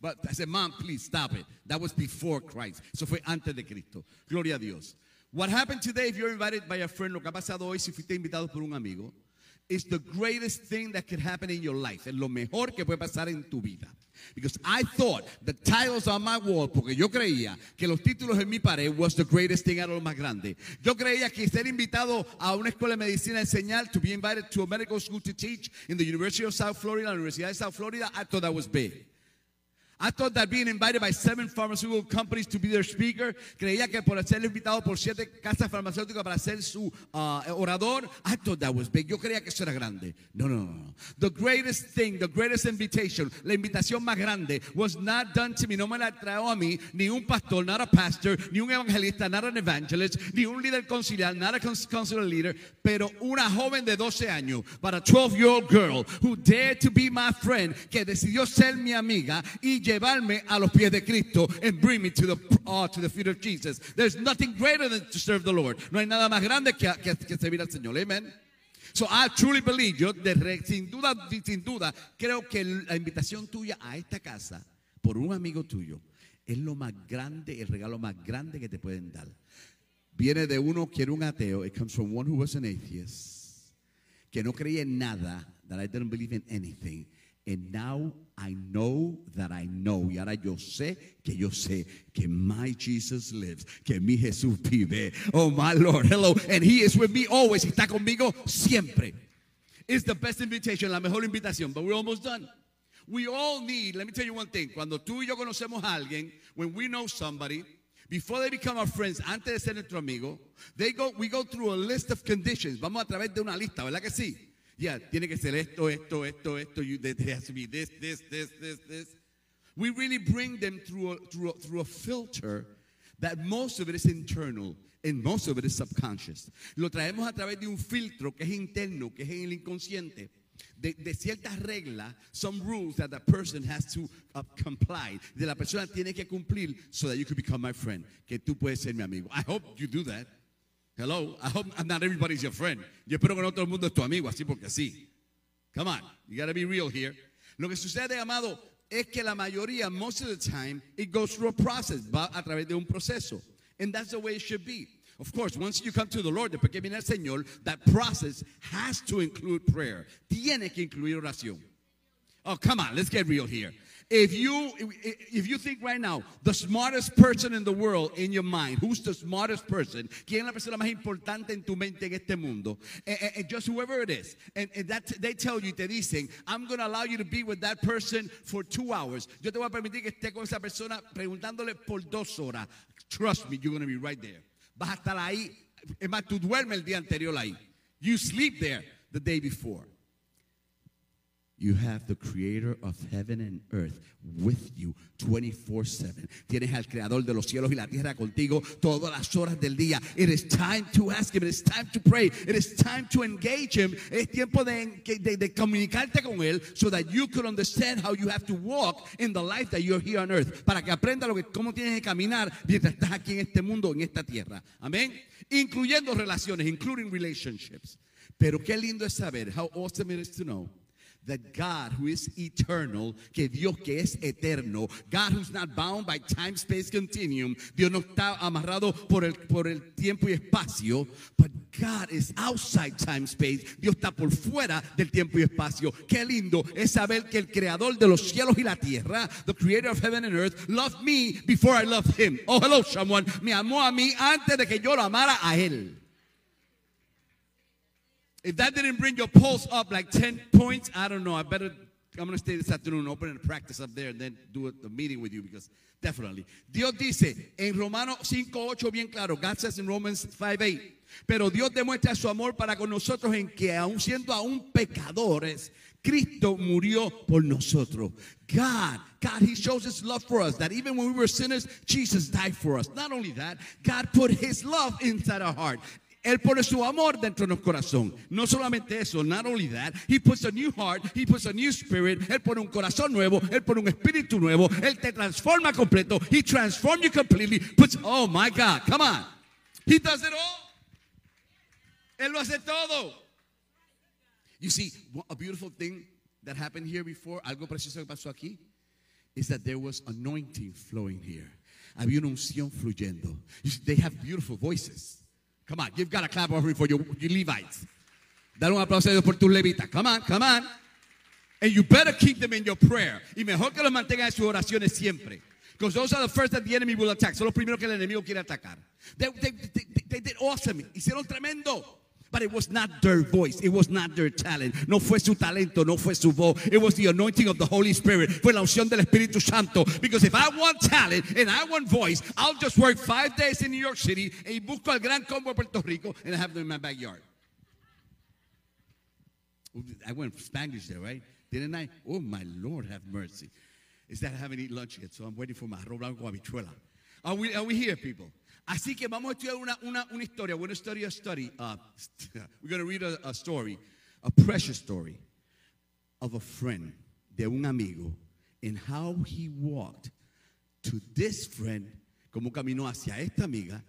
But I said, Mom, please stop it. That was before Christ. Eso fue antes de Cristo. Gloria a Dios. What happened today, if you're invited by a friend, lo que ha pasado hoy si fuiste invitado por un amigo, is the greatest thing that could happen in your life. Es lo mejor que puede pasar en tu vida. Because I thought the titles on my wall, porque yo creía que los títulos en mi pared was the greatest thing, era lo más grande. Yo creía que ser invitado a una escuela de medicina a enseñar, to be invited to a medical school to teach in the University of South Florida, la Universidad de South Florida, I thought that was big. I thought that being invited by seven pharmaceutical companies to be their speaker, creía que por ser invitado por siete casas farmacéuticas para ser su uh, orador, I thought that was big. Yo creía que eso era grande. No, no, no. The greatest thing, the greatest invitation, la invitación más grande was not done to me. No me la trajo a mí ni un pastor, not a pastor, ni un evangelista, not an evangelist, ni un líder conciliar, not a cons- conciliar leader, pero una joven de 12 años, para a 12-year-old girl who dared to be my friend, que decidió ser mi amiga y llevarme a los pies de Cristo and bring me to the, uh, to the feet of Jesus. There's nothing greater than to serve the Lord. No hay nada más grande que, que, servir al Señor. Amen. So I truly believe, yo sin duda, sin duda, creo que la invitación tuya a esta casa por un amigo tuyo es lo más grande, el regalo más grande que te pueden dar. Viene de uno que era un ateo. It comes from one who was an atheist. Que no creía en nada. That I didn't believe in anything. And now I know that I know. Y ahora yo sé que yo sé que my Jesus lives. Que mi Jesús vive. Oh my Lord. Hello. And he is with me always. Está conmigo siempre. It's the best invitation, la mejor invitación. But we're almost done. We all need, let me tell you one thing. Cuando tú y yo conocemos a alguien, when we know somebody, before they become our friends, antes de ser nuestro amigo, they go, we go through a list of conditions. Vamos a través de una lista, ¿verdad que sí? Yeah, tiene que ser esto, esto, esto, esto. You, there has to be this, this, this, this, this. We really bring them through a, through a, through a filter that most of it is internal and most of it is subconscious. Lo traemos a través de un filtro que es interno, que es en el inconsciente. De, de ciertas reglas, some rules that the person has to uh, comply, de la persona tiene que cumplir so that you can become my friend, que tú puedes ser mi amigo. I hope you do that. Hello, I hope not everybody's your friend. Yo espero que no todo el mundo es tu amigo, así porque sí. Come on, you gotta be real here. Lo que sucede, amado, es que la mayoría, most of the time, it goes through a process, va a través de un proceso. And that's the way it should be. Of course, once you come to the Lord, después que viene el Señor, that process has to include prayer. Tiene que incluir oración. Oh, come on, let's get real here. If you if you think right now the smartest person in the world in your mind, who's the smartest person? ¿Quién es la persona más importante en tu mente en este mundo? And, and- and just whoever it is, and, and that they tell you, te dicen, I'm going to allow you to be with that person for two hours. Yo te voy a permitir que esté con esa persona preguntándole por dos horas. Trust me, you're going to be right there. Vas a estar ahí. Es más, tú duermes el día anterior ahí. You sleep there the day before. You have the creator of heaven and earth with you 24/7. Tienes al creador de los cielos y la tierra contigo todas las horas del día. It is time to ask him. It is time to pray. It is time to engage him. Es tiempo de, de, de comunicarte con él so that you can understand how you have to walk in the life that you're here on earth. Para que aprenda lo que cómo tienes que caminar mientras estás aquí en este mundo, en esta tierra. Amén. Incluyendo relaciones, including relationships. Pero qué lindo es saber how awesome it is to know that God who is eternal, que Dios que es eterno, God who's not bound by time, space, continuum, Dios no está amarrado por el, por el tiempo y espacio, but God is outside time, space, Dios está por fuera del tiempo y espacio. Qué lindo es saber que el creador de los cielos y la tierra, the creator of heaven and earth, loved me before I loved him. Oh, hello, someone. Me amó a mí antes de que yo lo amara a él. If that didn't bring your pulse up like 10 points, I don't know. I better, I'm going to stay this afternoon, open a practice up there, and then do a, a meeting with you because definitely. Dios dice en Romanos 5.8 bien claro, God says in Romans 5.8, pero Dios demuestra su amor para con nosotros en que aun siendo aún pecadores, Cristo murió por nosotros. God, God, He shows His love for us. That even when we were sinners, Jesus died for us. Not only that, God put His love inside our heart. Él pone su amor dentro de nuestro corazón. No solamente eso, not only that, He puts a new heart, He puts a new spirit, Él pone un corazón nuevo, Él pone un espíritu nuevo, Él te transforma completo, He transforms you completely, puts, oh my God, come on. He does it all. Él lo hace todo. You see, a beautiful thing that happened here before, algo precioso que pasó aquí, is that there was anointing flowing here. Había una unción fluyendo. They have beautiful voices. Come on, give God a clap offering for your, your Levites. Dale un aplauso a Dios por tus levitas. Come on, come on. And you better keep them in your prayer. Y mejor que los mantengan en sus oraciones siempre. Because those are the first that the enemy will attack. Son los primeros que el enemigo quiere atacar. They, they, they, they did awesome. Hicieron tremendo. But it was not their voice. It was not their talent. No fue su talento. No fue su voz. It was the anointing of the Holy Spirit. Fue la unción del Espíritu Santo. Because if I want talent and I want voice, I'll just work five days in New York City y busco al gran combo Puerto Rico and I have them in my backyard. I went Spanish there, right? Didn't I? Oh, my Lord, have mercy. Is that I haven't eaten lunch yet, so I'm waiting for my arroz blanco habichuela. Are we, are we here, people? Así que vamos a estudiar una, una, una historia. We're going to study a study. Uh, we're going to read a, story, a precious story of a friend, de un amigo, and how he walked to this friend, como caminó hacia esta amiga,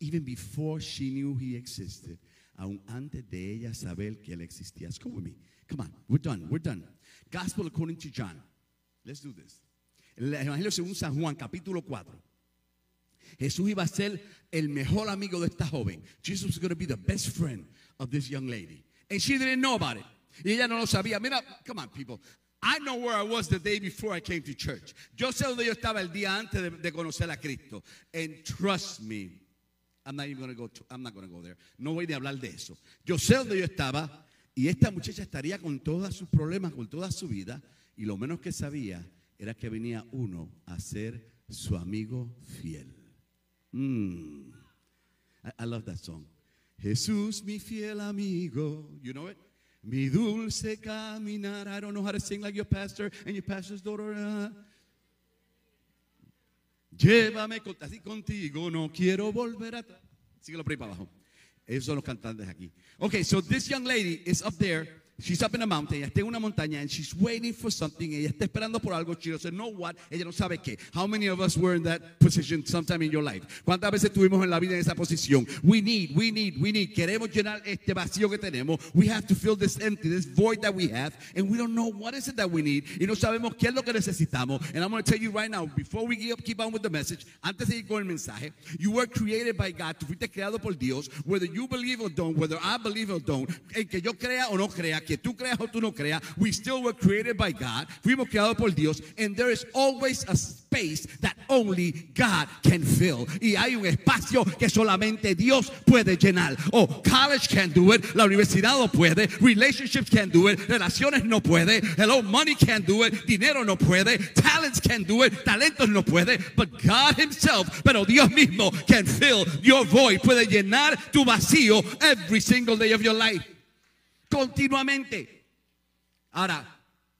even before she knew he existed, aun antes de ella saber que él existía. Let's go with me. Come on, we're done, we're done. Gospel according to John. Let's do this. El Evangelio según San Juan, capítulo 4. Jesús iba a ser el mejor amigo de esta joven. Jesus was going to be the best friend of this young lady. And she didn't know about it. Y ella no lo sabía. Mira, come on, people. I know where I was the day before I came to church. Yo sé dónde yo estaba el día antes de, conocer a Cristo. And trust me, I'm not even going go. To, I'm not going to go there. No voy a hablar de eso. Yo sé dónde yo estaba y esta muchacha estaría con todos sus problemas, con toda su vida y lo menos que sabía era que venía uno a ser su amigo fiel. Mm. I, I love that song. Jesús, mi fiel amigo. You know it? Mi dulce caminar. I don't know how to sing like your pastor and your pastor's daughter. uh. Llévame con- así contigo, no quiero volver atrás. Síguelo por ahí para abajo. Esos son los cantantes aquí. Okay, so this young lady is up there. She's up in a mountain. Ella está en una montaña and she's waiting for something. Ella está esperando por algo. She doesn't know what. Ella no sabe qué. How many of us were in that position sometime in your life? ¿Cuántas veces estuvimos en la vida en esa posición? We need, we need, we need. Queremos llenar este vacío que tenemos. We have to fill this empty, this void that we have. And we don't know what is it that we need. Y no sabemos qué es lo que necesitamos. And I'm going to tell you right now, before we keep keep on with the message, antes de ir con el mensaje, you were created by God. Tú fuiste creado por Dios. Whether you believe or don't, whether I believe or don't, en que yo crea o no crea, que tú creas o tú no creas, we still were created by God. Fuimos creados por Dios. And there is always a space that only God can fill. Y hay un espacio que solamente Dios puede llenar. Oh, college can't do it. La universidad no puede. Relationships can't do it. Relaciones no puede. Hello, money can't do it. Dinero no puede. Talents can't do it. Talentos no puede. But God Himself, pero Dios mismo can fill your void. Puede llenar tu vacío every single day of your life. Continuamente. Ahora,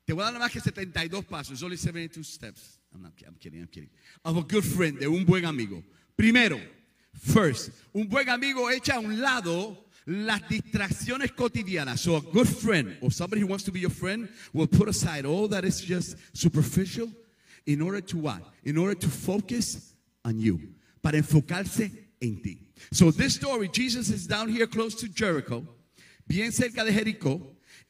te voy a dar más que 72 pasos. It's only 72 steps. I'm, not, I'm kidding, I'm kidding. Of a good friend, de un buen amigo. Primero, first, un buen amigo echa a un lado las distracciones cotidianas. So a good friend or somebody who wants to be your friend will put aside all that is just superficial in order to what? In order to focus on you. Para enfocarse en ti. So this story, Jesus is down here close to Jericho bien cerca de Jericó,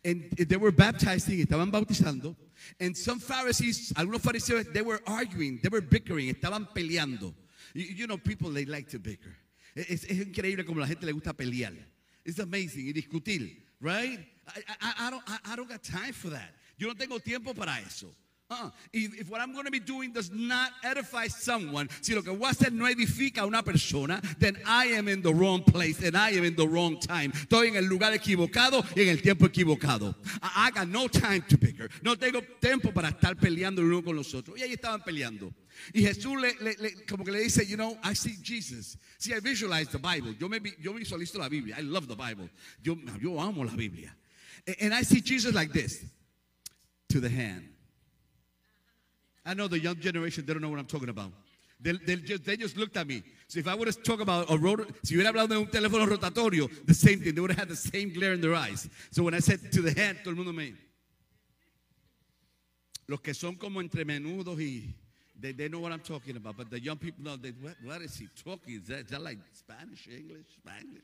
and they were baptizing, estaban bautizando, and some Pharisees, algunos fariseos, they were arguing, they were bickering, estaban peleando. You, know, people, they like to bicker. Es, es increíble como la gente le gusta pelear. It's amazing, y discutir, right? I, I, I don't, I, I don't got time for that. Yo no tengo tiempo para eso. Uh, if, what I'm going to be doing does not edify someone, si lo que voy a hacer no edifica a una persona, then I am in the wrong place and I am in the wrong time. Estoy en el lugar equivocado y en el tiempo equivocado. I, I got no time to bicker. No tengo tiempo para estar peleando el uno con los otros. Y ahí estaban peleando. Y Jesús le, le- le- como que le dice, you know, I see Jesus. See, I visualize the Bible. Yo, me, yo visualizo la Biblia. I love the Bible. Yo, yo amo la Biblia. And- and I see Jesus like this, to the hand. I know the young generation, they don't know what I'm talking about. They, they just, they just looked at me. So if I would have talked about a rot- si hubiera hablado de un teléfono rotatorio, the same thing. They would have had the same glare in their eyes. So when I said to the hand, todo el mundo me. Los que son como entre menudos y they, they know what I'm talking about, but the young people know they, what, what is he talking? Is that, is that like Spanish, English, Spanish?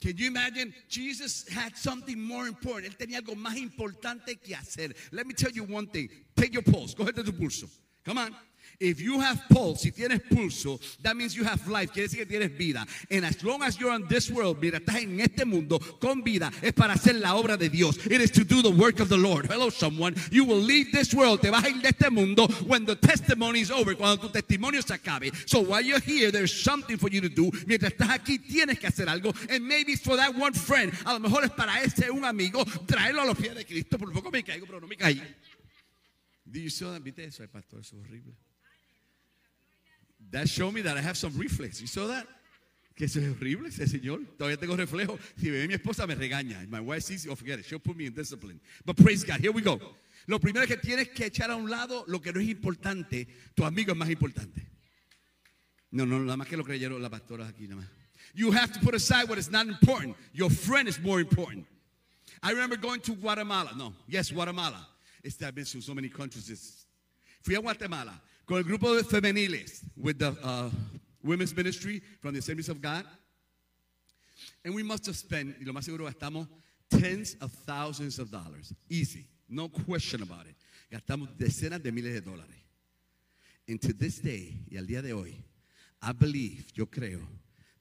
Can you imagine? Jesus had something more important. Él tenía algo más importante que hacer. Let me tell you one thing. Take your pulse. Cógete tu pulso. Come on. If you have pulse, si tienes pulso, that means you have life. Quiere decir que tienes vida. And as long as you're on this world, mira, estás en este mundo con vida, es para hacer la obra de Dios. It is to do the work of the Lord. Hello, someone. You will leave this world. Te vas a ir de este mundo when the testimony is over, cuando tu testimonio se acabe. So while you're here, there's something for you to do. Mientras estás aquí, tienes que hacer algo. And maybe it's for that one friend. A lo mejor es para ese un amigo, traerlo a los pies de Cristo. Por poco me caigo, pero no me caí. ¿Viste eso? Pastor, eso es horrible. That showed me that I have some reflex. You saw that? Que eso es horrible, ese señor. Todavía tengo reflejo. Si ve mi esposa me regaña. My wife sees, oh, forget it. She'll put me in discipline. But praise God. Here we go. Lo primero que tienes que echar a un lado lo que no es importante. Tu amigo es más importante. No, no, nada más que lo creyeron las pastoras aquí, nada más. You have to put aside what is not important. Your friend is more important. I remember going to Guatemala. No, yes, Guatemala. It's I've been to so many countries. Fui a Guatemala con el grupo de femeniles with the uh, women's ministry from the Assemblies of God. And we must have spent, y lo más seguro gastamos tens of thousands of dollars. Easy. No question about it. Gastamos decenas de miles de dólares. And to this day, y al día de hoy, I believe, yo creo,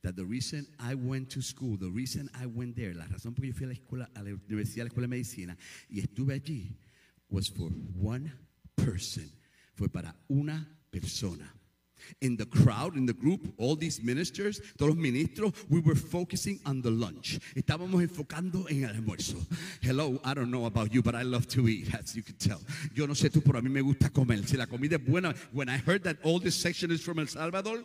that the reason I went to school, the reason I went there, la razón por que yo fui a la escuela, a la universidad, a la escuela de medicina, y estuve allí, was for one person. Fue para una persona. In the crowd, in the group, all these ministers, todos los ministros, we were focusing on the lunch. Estábamos enfocando en el almuerzo. Hello, I don't know about you, but I love to eat, as you can tell. Yo no sé tú, pero a mí me gusta comer. Si la comida es buena, when I heard that all this section is from El Salvador,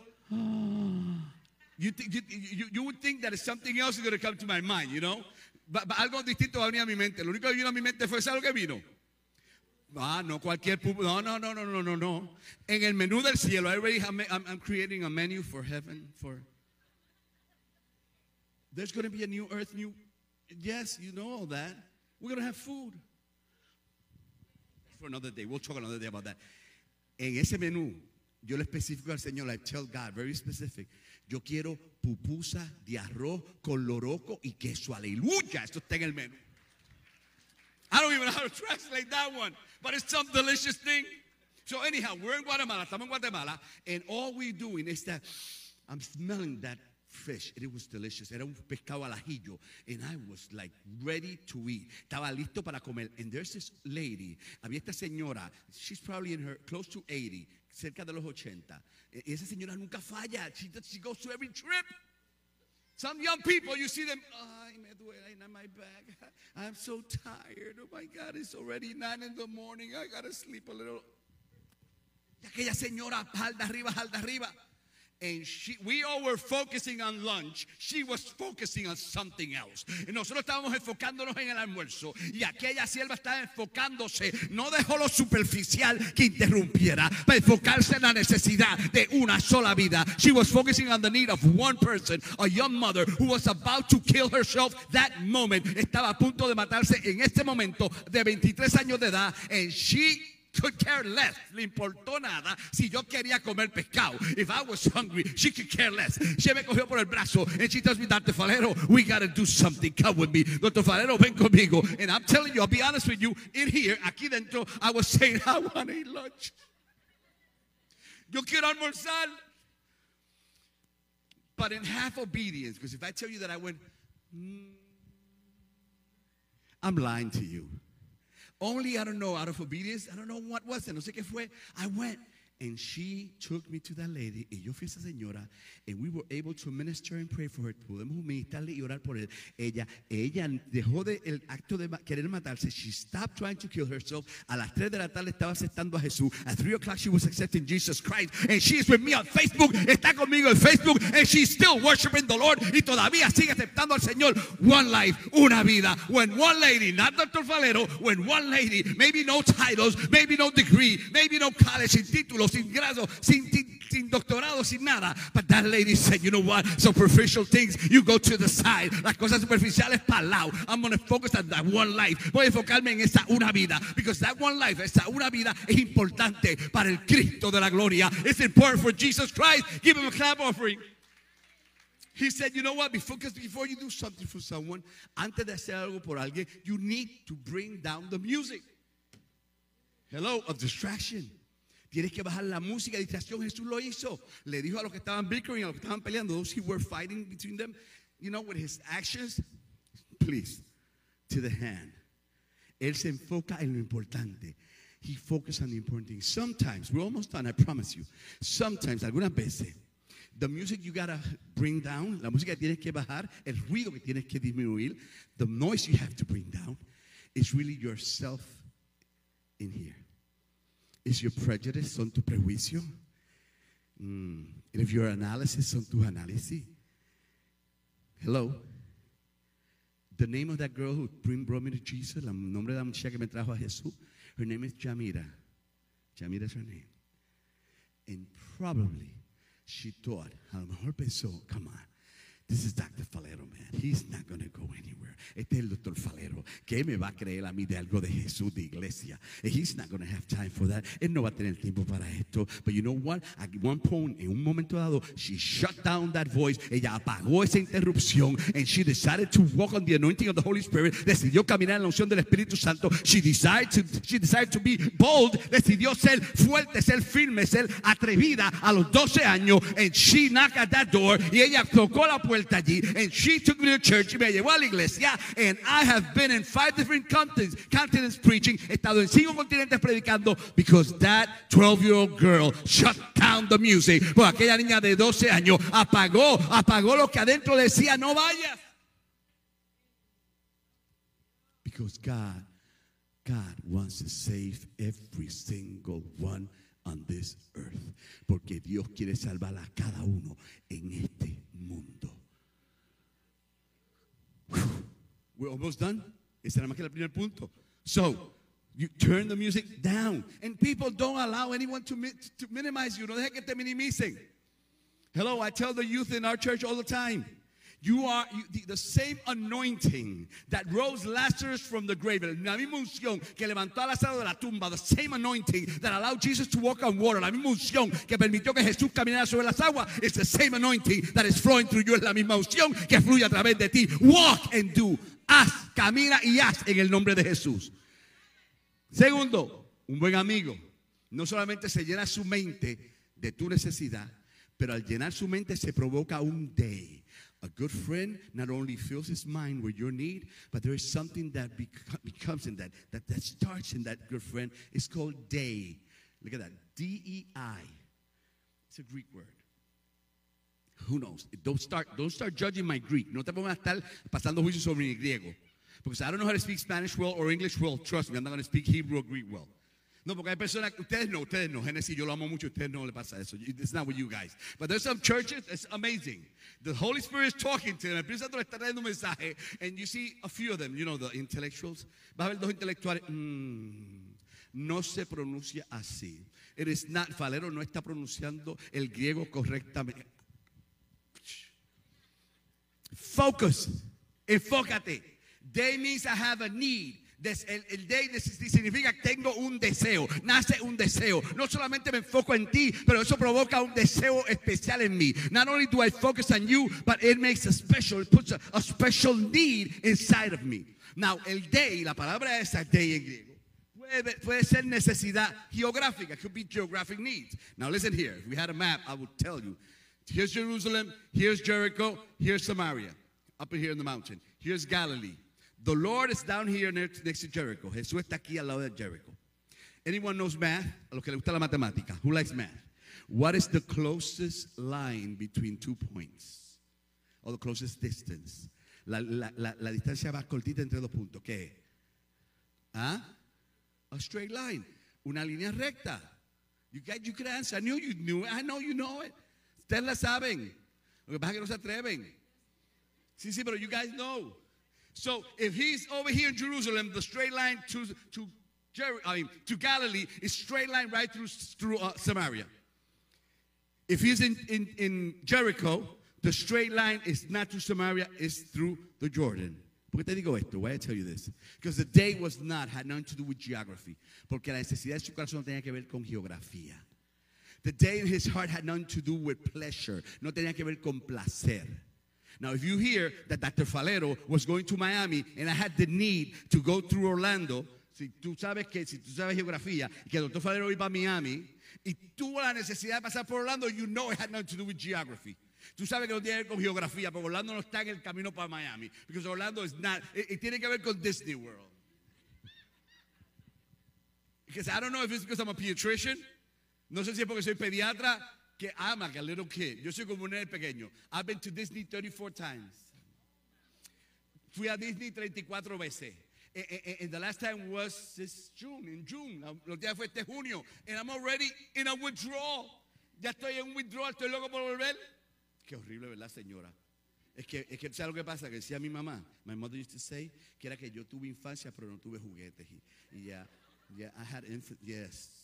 you, you, you, you would think that something else is going to come to my mind, you know? Ba- ba- algo distinto va a venir a mi mente. Lo único que vino a mi mente fue ¿sabes que vino? Ah, no cualquier no, no, no, no, no, no, no. En el menú del cielo, I'm, I'm creating a menu for heaven for. There's going to be a new earth, new. Yes, you know all that. We're going to have food. For another day, we'll talk another day about that. En ese menú, yo le especifico al Señor, I tell God, very specific. Yo quiero pupusa de arroz con loroco y queso. Aleluya. Esto está en el menú. I don't even know how to translate that one, but it's some delicious thing. So anyhow, we're in Guatemala, estamos en Guatemala, and all we're doing is that I'm smelling that fish. and It was delicious. Era un pescado al ajillo, and I was like ready to eat. Estaba listo para comer. And there's this lady, había esta señora, she's probably in her close to 80, cerca de los 80. Y esa señora nunca falla. She, she goes to every trip. Some young people, you see them, ay, me duele my back. I'm so tired. Oh my God, it's already nine in the morning. I gotta sleep a little. Y aquella señora, jalda arriba, jalda arriba. And she, we all were focusing on lunch. She was focusing on something else. Nosotros estábamos enfocándonos en el almuerzo. Y aquella sierva estaba enfocándose. No dejó lo superficial que interrumpiera. Para enfocarse en la necesidad de una sola vida. She was focusing on the need of one person. A young mother who was about to kill herself that moment. Estaba a punto de matarse en este momento de 23 años de edad. And she could care less. Le importó nada si yo quería comer pescado. If I was hungry, she could care less. She me cogió por el brazo and she tells me, Dr. Falero, we got to do something. Come with me. Dr. Falero, ven conmigo. And I'm telling you, I'll be honest with you, in here, aquí dentro, I was saying, I want to eat lunch. Yo quiero almorzar. But in half obedience, because if I tell you that I went, "Mm," I'm lying to you. Only, I don't know, out of obedience, I don't know what was it, no sé qué fue. I went and she took me to that lady y yo fui a esa señora and we were able to minister and pray for her. Podemos ministrarle y orar por él. Ella, ella dejó de el acto de querer matarse. She stopped trying to kill herself. A las 3 de la tarde estaba aceptando a Jesús. At 3 o'clock she was accepting Jesus Christ. And she is with me on Facebook. Está conmigo en Facebook. And she's still worshiping the Lord. Y todavía sigue aceptando al Señor. One life, una vida. When one lady, not Dr. Valero, when one lady, maybe no titles, maybe no degree, maybe no college, sin título, sin grado, sin, sin, doctorado, sin nada. But that lady said, you know what? Superficial things, you go to the side. Las cosas superficiales para lado. I'm going to focus on that one life. Voy a enfocarme en esa una vida. Because that one life, esa una vida es importante para el Cristo de la gloria. It's important for Jesus Christ. Give him a clap offering. He said, you know what? Before, before you do something for someone, antes de hacer algo por alguien, you need to bring down the music. Hello, of distraction. Tienes que bajar la música distracción. Jesús lo hizo. Le dijo a los que estaban bickering, a los que estaban peleando, those who were fighting between them, you know, with his actions, please, to the hand. Él se enfoca en lo importante. He focuses on the important things. Sometimes, we're almost done, I promise you. Sometimes, algunas veces, the music you gotta bring down, la música que tienes que bajar, el ruido que tienes que disminuir, the noise you have to bring down, is really yourself in here. Is your prejudice, son tu prejuicio? Mm. And if your analysis, son tu análisis? Hello? The name of that girl who brought me to Jesus, el nombre de la muchacha que me trajo a Jesús, her name is Jamira. Jamira is her name. And probably she thought, a lo mejor pensó, come on, this is Dr. Falero, man. He's not going to go anywhere. Este es el doctor Falero. ¿Qué me va a creer a mí de algo de Jesús de iglesia? He's not going to have time for that. Él no va a tener tiempo para esto. But you know what? At one point, en un momento dado, she shut down that voice. Ella apagó esa interrupción. And she decided to walk on the anointing of the Holy Spirit. Decidió caminar en la unción del Espíritu Santo. She decided to, she decided to be bold. Decidió ser fuerte, ser firme, ser atrevida a los 12 años. And she knocked at that door. Y ella tocó la puerta allí. And she took me to church y me llevó a la iglesia. And I have been in five different continents, continents preaching. He estado en cinco continentes predicando because that 12-year-old girl shut down the music. Pues aquella niña de 12 años apagó, apagó lo que adentro decía, no vayas. Because God, God wants to save every single one on this earth. Porque Dios quiere salvar a cada uno en este mundo. We're almost done. Ese era más que el primer punto. So, you turn the music down. And people don't allow anyone to, to minimize you. No deje que te minimicen. Hello, I tell the youth in our church all the time. You are the same anointing that rose Lazarus from the grave. La misma unción que levantó a Lázaro de la tumba. The same anointing that allowed Jesus to walk on water. La misma unción que permitió que Jesús caminara sobre las aguas. It's the same anointing that is flowing through you. Es la misma unción que fluye a través de ti. Walk and do. Haz, camina y haz en el nombre de Jesús. Segundo, un buen amigo no solamente se llena su mente de tu necesidad, pero al llenar su mente se provoca un day. A good friend not only fills his mind with your need, but there is something that beco- becomes in that, that, that starts in that good friend. It's called day. Look at that. D E I. It's a Greek word. Who knows? Don't start, don't start judging my Greek. No te pongas a estar pasando juicio sobre mi griego. Because I don't know how to speak Spanish well or English well. Trust me, I'm not going to speak Hebrew or Greek well. No, porque hay personas, ustedes no, ustedes no. Genesis, yo lo amo mucho, ustedes no le pasa eso. It's not with you guys. But there's some churches, it's amazing. The Holy Spirit is talking to them. El Espíritu Santo está trayendo un mensaje. And you see a few of them, you know, the intellectuals. Va a haber dos intelectuales. mm, no se pronuncia así. It is not, Falero no está pronunciando el griego correctamente. Focus. Enfócate. Day means I have a need. El, el day significa que tengo un deseo, nace un deseo. No solamente me enfoco en ti, pero eso provoca un deseo especial en mí. Not only do I focus on you, but it makes a special, it puts a, special need inside of me. Now, el day, la palabra esa day en griego, puede, puede ser necesidad geográfica, could be geographic needs. Now, listen here. If we had a map, I would tell you. Here's Jerusalem, here's Jericho, here's Samaria, up here in the mountain. Here's Galilee. The Lord is down here next, next to Jericho. Jesús está aquí al lado de Jericho. Anyone knows math? A los que le gusta la matemática. Who likes math? What is the closest line between two points? Or the closest distance? La, la- la- la distancia más cortita entre dos puntos. ¿Qué ¿Ah? A straight line. Una línea recta. You, guys, you could answer. I knew you knew it. I know you know it. Ustedes la saben. Lo que pasa es que no se atreven. Sí, sí, pero you guys know. So if he's over here in Jerusalem, the straight line to to Jer- I mean to Galilee is straight line right through through uh, Samaria. if he's in, in, in Jericho, the straight line is not through Samaria, it's through the Jordan. ¿Por te digo esto? Why I tell you this? Because the day was not, had nothing to do with geography. Porque la necesidad de su corazón no tenía que ver con geografía. The day in his heart had nothing to do with pleasure. No tenía que ver con placer. Now, if you hear that Dr. Falero was going to Miami and I had the need to go through Orlando, si tú sabes que, si tú sabes geografía, que Dr. Falero iba a Miami y tuvo la necesidad de pasar por Orlando, you know it had nothing to do with geography. Tú sabes que no tiene que ver con geografía, porque Orlando no está en el camino para Miami. Because Orlando is not, it, it tiene que ver con Disney World. Because I don't know if it's because I'm a pediatrician. No sé si es porque soy pediatra ama que a little kid. Yo soy como un nene pequeño. I've been to Disney 34 times. Fui a Disney 34 veces. And, and- and the last time was this June, in June. Los días fue este junio. And I'm already in a withdrawal. Ya estoy en un withdrawal, estoy loco por volver. Qué horrible, ¿verdad, señora? Es que, es que ¿sabes lo que pasa? Que decía mi mamá, my mother used to say, que era que yo tuve infancia, pero no tuve juguetes. Y, ya, yeah, I had infant, yes.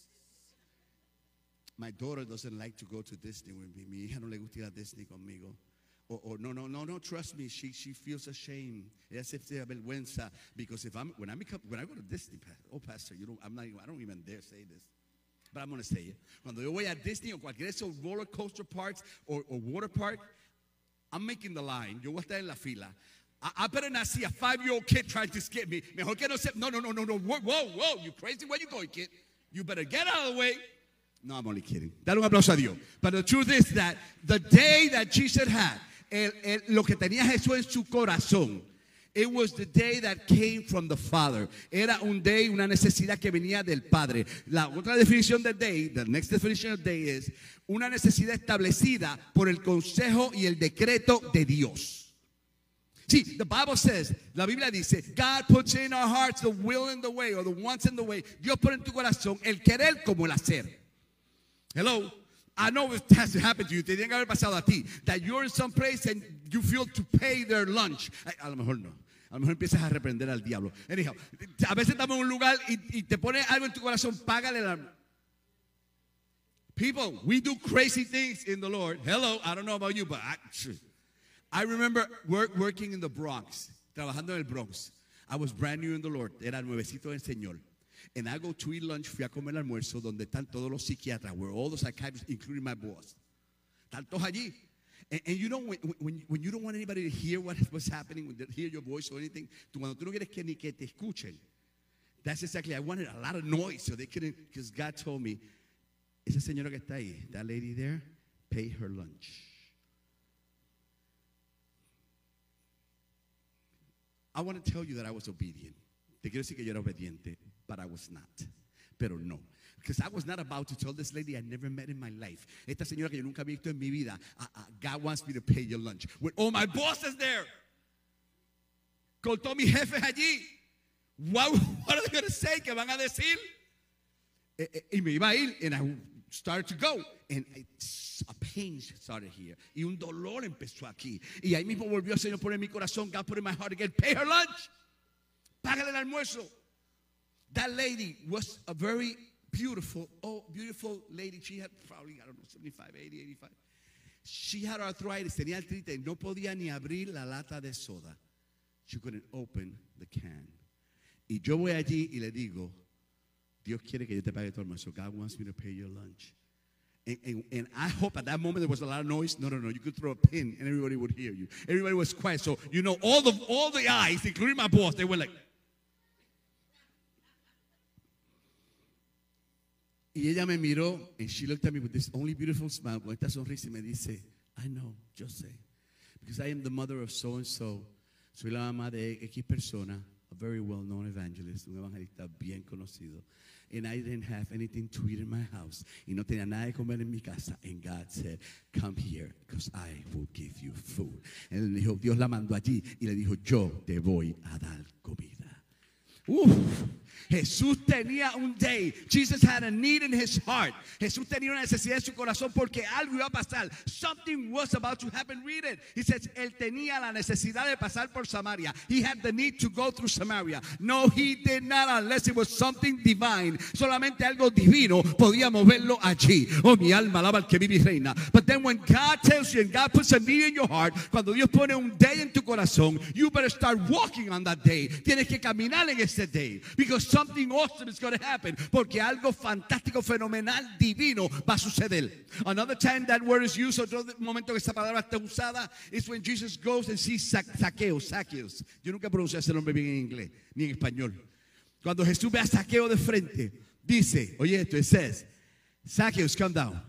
My daughter doesn't like to go to Disney with me. Mi hija no le gusta ir a Disney conmigo. Or, or no, no, no, no, trust me, she, she feels ashamed. Ella se siente vergüenza. Because if I'm, when I, become, when I go to Disney, oh, pastor, you know, I'm not, I don't even dare say this. But I'm going to say it. Cuando yo voy a Disney o cualquier de esos roller coaster parks or, or water park, I'm making the line. Yo voy a estar en la fila. I, I better not see a five-year-old kid trying to skip me. Mejor que no se. No, no, no, no, no. Whoa, whoa. You crazy? Where you going, kid? You better get out of the way. No, I'm only kidding. Dale un aplauso a Dios. But the truth is that the day that Jesus had, lo que tenía Jesús en su corazón, It was the day that came from the Father. Era un day, una necesidad que venía del Padre. La otra definición del day, the next definition of day is una necesidad establecida por el consejo y el decreto de Dios. See, the Bible says, la Biblia dice, God puts in our hearts the will and the way, or the wants and the way. Dios pone en tu corazón el querer como el hacer. Hello. I know it has to happen to you. Te tiene que haber pasado a ti. That you're in some place and you feel to pay their lunch. A, lo mejor no. A lo mejor empiezas a reprender al diablo. Anyhow, a veces estamos en un lugar y, y te pone algo en tu corazón, págale la. People, we do crazy things in the Lord. Hello, I don't know about you, but I, I remember work, working in the Bronx, trabajando en el Bronx. I was brand new in the Lord. Era nuevecito del Señor. And I go to eat lunch, fui a comer almuerzo donde están todos los psiquiatras, where all the psychiatrists, including my boss. Están todos allí. And, and you know, when, when, when you don't want anybody to hear what was happening, when they hear your voice or anything, tú, cuando tú no quieres que ni que te escuchen, that's exactly, I wanted a lot of noise so they couldn't, because God told me, esa señora que está ahí, that lady there, pay her lunch. I want to tell you that I was obedient. Te quiero decir que yo era obediente, but I was not. Pero no. Because I was not about to tell this lady I never met in my life. Esta señora que yo nunca había visto en mi vida. "Ah, ah, God wants me to pay your lunch. With all my bosses there. Con todos mis jefes allí. What, what are they going to say? ¿Qué van a decir? Eh, eh, y me iba a ir, and I started to go, and it's- a pain started here, y un dolor empezó aquí, y ahí mismo volvió el Señor a poner en mi corazón, God put in my heart again, pay her lunch, págale el almuerzo. That lady was a very beautiful, oh, beautiful lady. She had probably, I don't know, 75, 80, 85. She had arthritis, tenía artritis, no podía ni abrir la lata de soda. She couldn't open the can. Y yo voy allí y le digo, Dios quiere que yo te pague tu almuerzo. God wants me to pay your lunch. And, and, and I hope at that moment there was a lot of noise. No, no, no. You could throw a pin and everybody would hear you. Everybody was quiet. So, you know, all the, all the eyes, including my boss, they were like, Y ella me miró, and she looked at me with this only beautiful smile, con esta sonrisa y me dice, I know, yo sé. Because I am the mother of so and so. Soy la mamá de X persona, a very well-known evangelist, un evangelista bien conocido. And I didn't have anything to eat in my house. Y no tenía nada de comer en mi casa. And God said, come here, because I will give you food. Él dijo, Dios la mandó allí y le dijo, yo te voy a dar comida. Uf. Jesús tenía un day. Jesus had a need in his heart. Jesús tenía una necesidad en su corazón porque algo iba a pasar. Something was about to happen. Read it. He says, él tenía la necesidad de pasar por Samaria. He had the need to go through Samaria. No, he did not unless it was something divine. Solamente algo divino podía moverlo allí. Oh, mi alma alaba al que vive y reina. But then when God tells you and God puts a need in your heart, cuando Dios pone un day en tu corazón, you better start walking on that day. Tienes que caminar en ese day. Because something awesome is going to happen. Porque algo fantástico, fenomenal, divino va a suceder. Another time that word is used, otro momento que esta palabra está usada, is when Jesus goes and sees Zaqueo, Zacchaeus. Yo nunca pronuncié ese nombre bien en inglés, ni en español. Cuando Jesús ve a Saqueo de frente, dice, oye esto, it says, Zacchaeus, come down.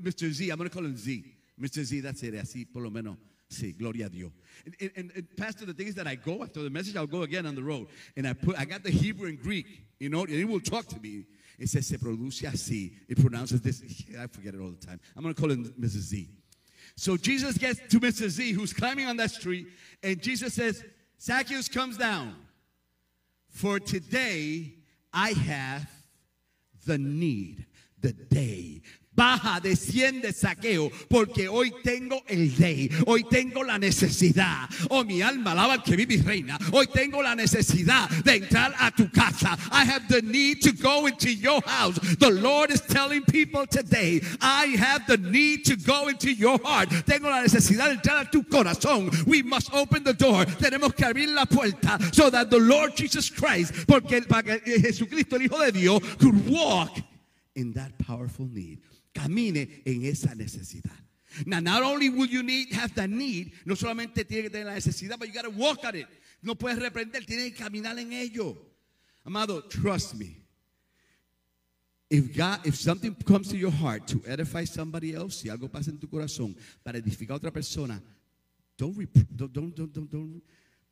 Mr. Z, I'm going to call him Z. Mr. Z, that's it, así por lo menos. Sí, gloria a Dios. And, and- and- Pastor, the thing is that I go after the message, I'll go again on the road. And I put, I got the Hebrew and Greek, you know, and it will talk to me. It says, se produce así. It pronounces this. I forget it all the time. I'm going to call him Mrs. Z. So Jesus gets to Mrs. Z, who's climbing on that street, and Jesus says, Zacchaeus comes down. For today I have the need, the day. Baja, desciende saqueo, porque hoy tengo el day, hoy tengo la necesidad. Oh, mi alma alaba al que vive y reina. Hoy tengo la necesidad de entrar a tu casa. I have the need to go into your house. The Lord is telling people today, I have the need to go into your heart. Tengo la necesidad de entrar a tu corazón. We must open the door. Tenemos que abrir la puerta so that the Lord Jesus Christ, porque que Jesucristo, el Hijo de Dios, could walk in that powerful need. Camine en esa necesidad. Now, not only will you need have the need, no solamente tiene que tener la necesidad, but you got to walk at it. No puedes reprender, tienes que caminar en ello. Amado, trust me. If God, if something comes to your heart to edify somebody else, si algo pasa en tu corazón para edificar a otra persona, don't don't don't don't don't don't,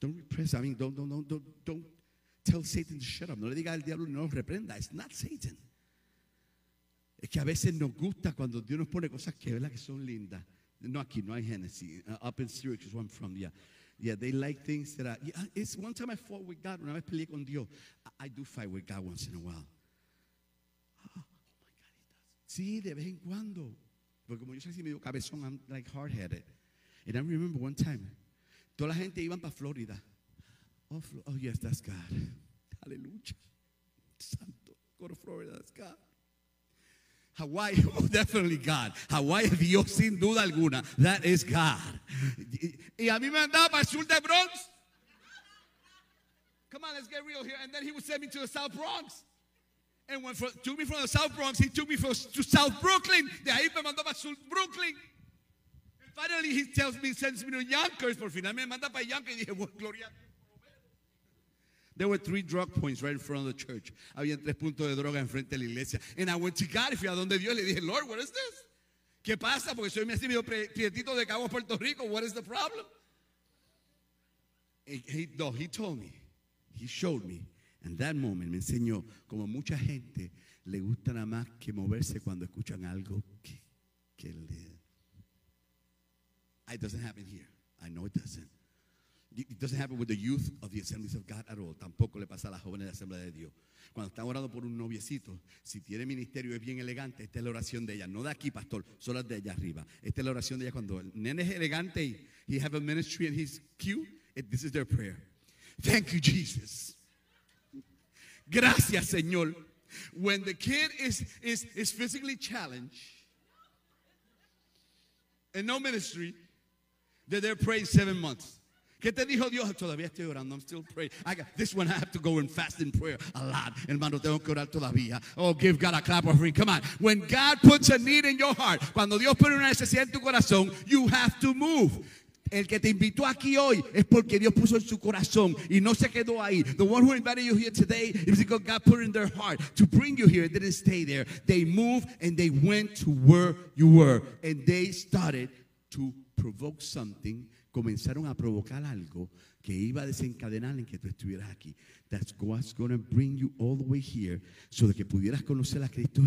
don't repress. I mean, don't don't don't don't don't tell Satan to shut up. No le diga al diablo no reprenda. It's not Satan. Es que a veces nos gusta cuando Dios nos pone cosas que, ¿verdad? que son lindas. No aquí, no hay Genesis. Uh, up in Syracuse, where I'm from, yeah. Yeah, they like things that are, yeah, it's one time I fought with God, una vez peleé con Dios. I, do fight with God once in a while. Oh, oh my God, he does. Sí, de vez en cuando. Porque como yo soy así medio cabezón, I'm like hard-headed. And I remember one time, toda la gente iban para Florida. Oh, oh, yes, that's God. Aleluya. Santo. Go to Florida, that's God. Hawaii, oh, definitely God. Hawaii, Dios sin duda alguna. That is God. Y, a mí me andaba para el sur de Bronx. Come on, let's get real here. And then he would send me to the South Bronx. And when for, took me from the South Bronx, he took me from, to South Brooklyn. De ahí me mandó para South Brooklyn. And finally, he tells me, sends me to Yonkers. Por final me manda para Yonkers. Y dije, bueno, gloria. There were three drug points right in front of the church. Había tres puntos de droga enfrente de la iglesia. And I went to God fui a donde Dios le dije, Lord, what is this? ¿Qué pasa? Porque soy de Cabo Puerto Rico. What is the problem? He, he- no, he told me. He showed me. And that moment me enseñó como mucha gente le gusta nada más que moverse cuando escuchan algo que, que le... It doesn't happen here. I know it doesn't. It doesn't happen with the youth of the assemblies of God at all. Tampoco le pasa a las jóvenes de la Asamblea de Dios. Cuando están orando por un noviecito, si tiene ministerio es bien elegante, esta es la oración de ella. No de aquí, pastor, solo de allá arriba. Esta es la oración de ella cuando el nene es elegante y he have a ministry and he's cute. this is their prayer. Thank you, Jesus. Gracias, Señor. When the kid is, is, is physically challenged and no ministry, they're praying seven months. ¿Qué te dijo Dios? Todavía estoy orando. I'm still praying. I got, this one I have to go and fast in prayer a lot. Hermano, tengo que orar todavía. Oh, give God a clap of offering. Come on. When God puts a need in your heart, cuando Dios pone una necesidad en tu corazón, you have to move. El que te invitó aquí hoy es porque Dios puso en su corazón y no se quedó ahí. The one who invited you here today is because God put in their heart to bring you here. It didn't stay there. They moved and they went to where you were. And they started to provoke something. Comenzaron a provocar algo que iba a desencadenar en que tú estuvieras aquí. That's what's going to bring you all the way here so de que pudieras conocer a Cristo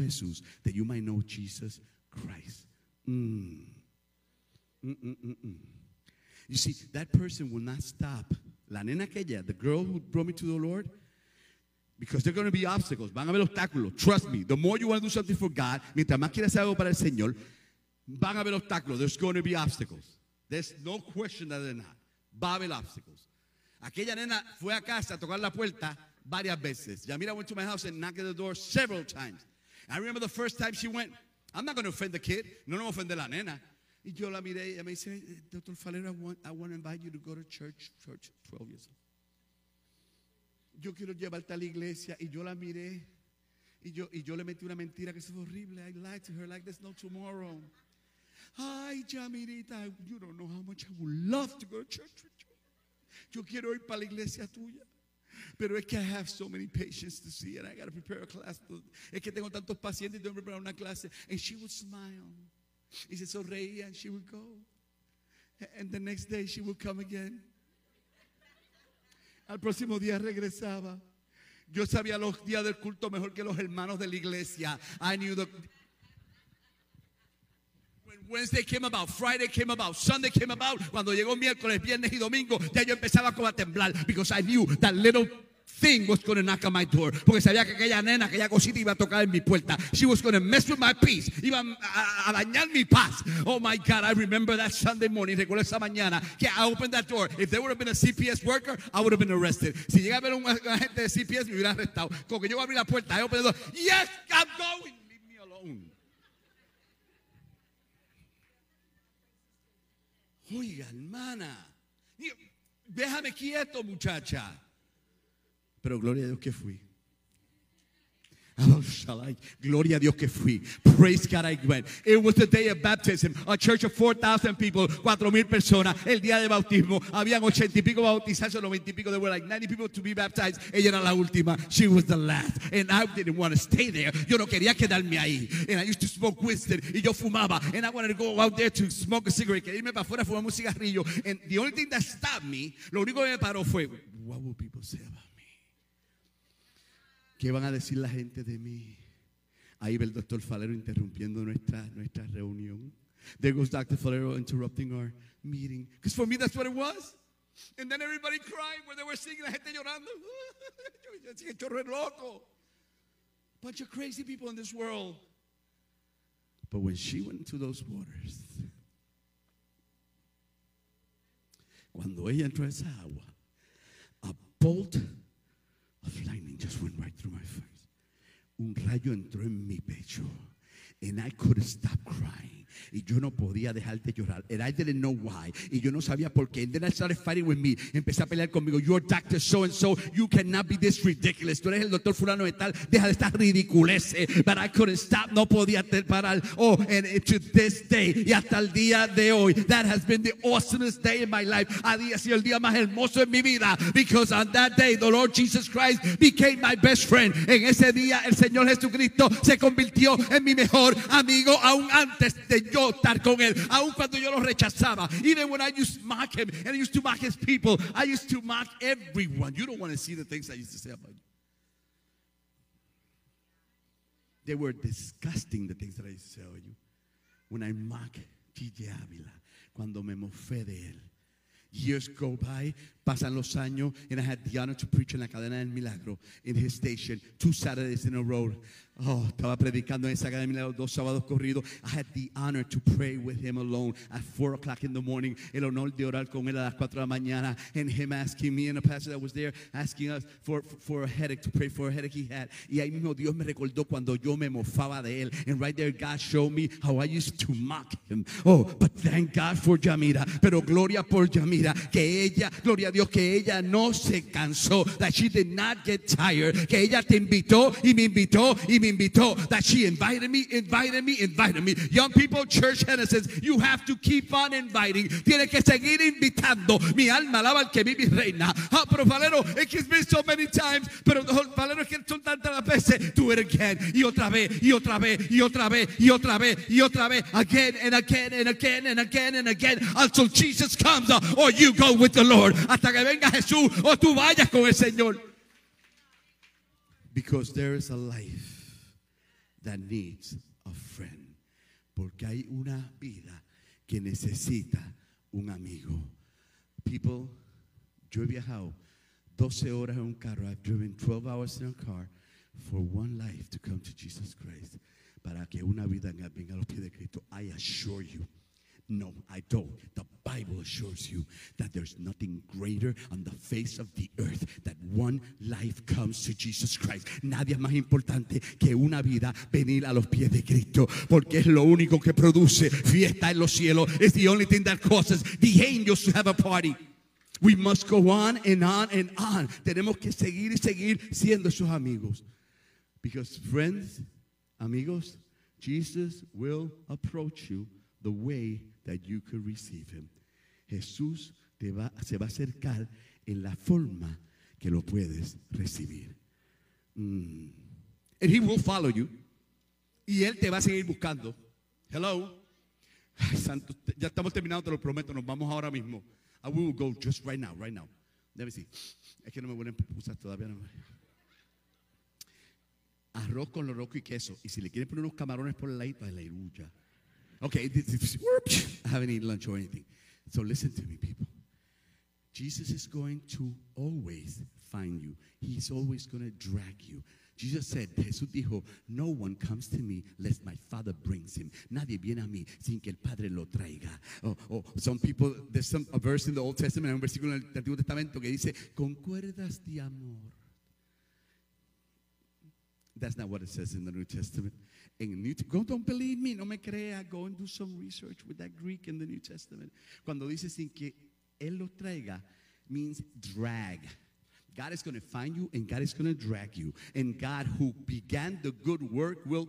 that you might know Jesus Christ. Mm. Mm-mm-mm-mm. You see, that person will not stop. La nena aquella, the girl who brought me to the Lord, Because there are going to be obstacles. Van a haber obstáculos. Trust me. The more you want to do something for God, mientras más quieras hacer algo para el Señor, van a haber obstáculos. There's going to be obstacles. There's no question that they're not. Va a haber obstacles. Aquella nena fue a casa a tocar la puerta varias veces. Yamira went to my house and knocked at the door several times. I remember the first time she went, I'm not going to offend the kid. No, no ofender la nena. Y yo la miré y me dice, eh, Doctor Falero, I want, I want to invite you to go to church, church, 12 years old. Yo quiero llevarte a la iglesia. Y yo la miré. Y yo, y yo le metí una mentira que es horrible. I lied to her like there's no tomorrow. Ay, Yamirita, you don't know how much I would love to go to church with you. Yo quiero ir para la iglesia tuya. Pero es que I have so many patients to see and I got to prepare a class. Es que tengo tantos pacientes y tengo que preparar una clase. And she would smile. Y se sonreía and she would go. And the next day she would come again. Al próximo día regresaba. Yo sabía los días del culto mejor que los hermanos de la iglesia. I knew the Wednesday came about, Friday came about, Sunday came about, cuando llegó miércoles, viernes y domingo, ya yo empezaba como a temblar because I knew that little thing was going to knock on my door. Porque sabía que aquella nena, aquella cosita iba a tocar en mi puerta. She was going to mess with my peace. Iba a, a, dañar mi paz. Oh my God, I remember that Sunday morning. Recuerdo esa mañana que I opened that door. If there would have been a CPS worker, I would have been arrested. Si llegaba a ver un agente de CPS, me hubiera arrestado. Como que yo abrí la puerta, I opened the door. Yes, I'm going. Leave me alone. Oiga, hermana. Déjame quieto, muchacha. Pero gloria a Dios que fui. Oh, shall I? Gloria a Dios que fui. Praise God I went. It was the day of baptism. A church of 4,000 people, 4,000 personas. El día de bautismo. Habían 80 y pico bautizados, 90 y pico. There were like 90 people to be baptized. Ella era la última. She was the last. And I didn't want to stay there. Yo no quería quedarme ahí. And I used to smoke Winston. Y yo fumaba. And I wanted to go out there to smoke a cigarette. Quería irme para afuera a fumar un cigarrillo. And the only thing that stopped me, lo único que me paró fue, what will people say about? ¿Qué van a decir la gente de mí? Ahí ve el doctor Falero interrumpiendo nuestra, nuestra reunión. There goes Dr. Falero interrupting our meeting. Because for me, that's what it was. And then everybody crying when they were singing, la gente llorando. Yo decía, "El chorro es loco. Bunch of crazy people in this world. But when she went into those waters, cuando ella entró a esa agua, a bolt of lightning just went right through my face. Un rayo entró en mi pecho. And I couldn't stop crying. Y yo no podía dejar de llorar. And I didn't know why. Y yo no sabía por qué. And then I started fighting with me. Empecé a pelear conmigo. You're doctor so and so. You cannot be this ridiculous. Tú eres el doctor fulano de tal. Deja de estar ridiculece. But I couldn't stop. No podía parar. Oh, and to this day. Y hasta el día de hoy. That has been the awesomest day in my life. Ha sido el día más hermoso en mi vida. Because on that day, the Lord Jesus Christ became my best friend. En ese día, el Señor Jesucristo se convirtió en mi mejor amigo. Aún antes de yo estar con él. Aún cuando yo lo rechazaba. Even when I used to mock him. And I used to mock his people. I used to mock everyone. You don't want to see the things I used to say about you. They were disgusting, the things that I used to say about you. When I mock Gigi Ávila, cuando me mofé de él. Years go by, pasan los años, and I had the honor to preach en la cadena del milagro in his station two Saturdays in a row. Oh, estaba predicando en esa del milagro dos sábados corridos. I had the honor to pray with him alone at four o'clock in the morning. El honor de orar con él a las cuatro de la mañana, and him asking me and a pastor that was there asking us for, for a headache to pray for a headache he had. Y ahí mismo Dios me recordó cuando yo me mofaba de él. And right there, God showed me how I used to mock him. Oh, but thank God for Yamira. Pero gloria por Yamira, que ella, gloria a Dios, que ella no se cansó. That she did not get tired. Que ella te invitó y me invitó y invitó. That she invited me, invited me, invited me. Young people, church Genesis, you have to keep on inviting. Tiene que seguir invitando. Mi alma alaba al que vive reina. Ah, pero Valero, it has been so many times. Pero Valero, es que son tantas veces. Do it again. Y otra vez, y otra vez, y otra vez, y otra vez, y otra vez. Again and again and again and again and again. Until Jesus comes uh, or you go with the Lord. Hasta que venga Jesús o tú vayas con el Señor. Because there is a life that needs a friend. Porque hay una vida que necesita un amigo. People, yo he viajado 12 horas en un carro. I've driven 12 hours in a car for one life to come to Jesus Christ. Para que una vida venga a los pies de Cristo. I assure you. No, I don't. The Bible assures you that there's nothing greater on the face of the earth that one life comes to Jesus Christ. Nadie más importante que una vida venir a los pies de Cristo, porque es lo único que produce fiesta en los cielos. It's the only thing that causes the angels to have a party. We must go on and on and on. Tenemos que seguir y seguir siendo sus amigos. Because friends, amigos, Jesus will approach you the way that you could receive him. Jesús te va, se va a acercar en la forma que lo puedes recibir. Mm. And he will follow you. Y él te va a seguir buscando. Hello. Ya estamos terminando, te lo prometo, nos vamos ahora mismo. I will go just right now, right now. Let me see. Es que no me a pupusas todavía. No. Arroz con loroco y queso. Y si le quieren poner unos camarones por el ladito, aleluya. Okay, I haven't eaten lunch or anything. So listen to me, people. Jesus is going to always find you. He's always going to drag you. Jesus said, Jesús dijo, no one comes to me lest my Father brings him. Nadie viene a mí sin que el Padre lo traiga. Oh, oh, some people, there's some, a verse in the Old Testament, un versículo en el Antiguo Testamento que dice, con cuerdas de amor. That's not what it says in the New Testament. The New Go, don't believe me, no me crea. Go and do some research with that Greek in the New Testament. Cuando dice sin que él lo traiga, means drag. God is going to find you and God is going to drag you. And God who began the good work will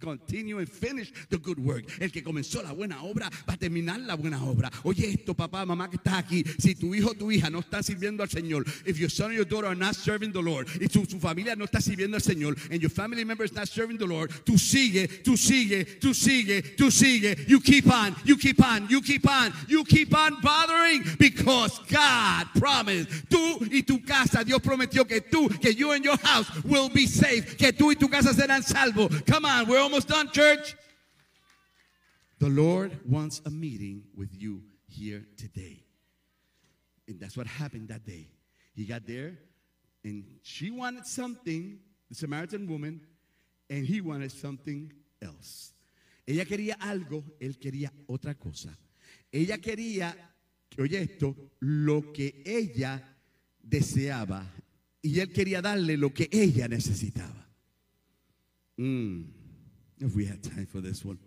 continue and finish the good work. El que comenzó la buena obra va a terminar la buena obra. Oye esto, papá, mamá que estás aquí. Si tu hijo o tu hija no está sirviendo al Señor, if your son or your daughter are not serving the Lord, y tu, su familia no está sirviendo al Señor, and your family member is not serving the Lord, tú sigue, tú sigue, tú sigue, tú sigue. You keep on, you keep on, you keep on, you keep on bothering because God promised. Tú y tu casa, Dios prometió que tú, que you and your house will be safe, que tú y tu casa serán salvos. Come on, we're almost done, church. The Lord wants a meeting with you here today. And that's what happened that day. He got there and she wanted something, the Samaritan woman, and he wanted something else. Ella quería algo, él quería otra cosa. Ella quería, oye esto, lo que ella deseaba y él quería darle lo que ella necesitaba. Mm, if we had time for this one.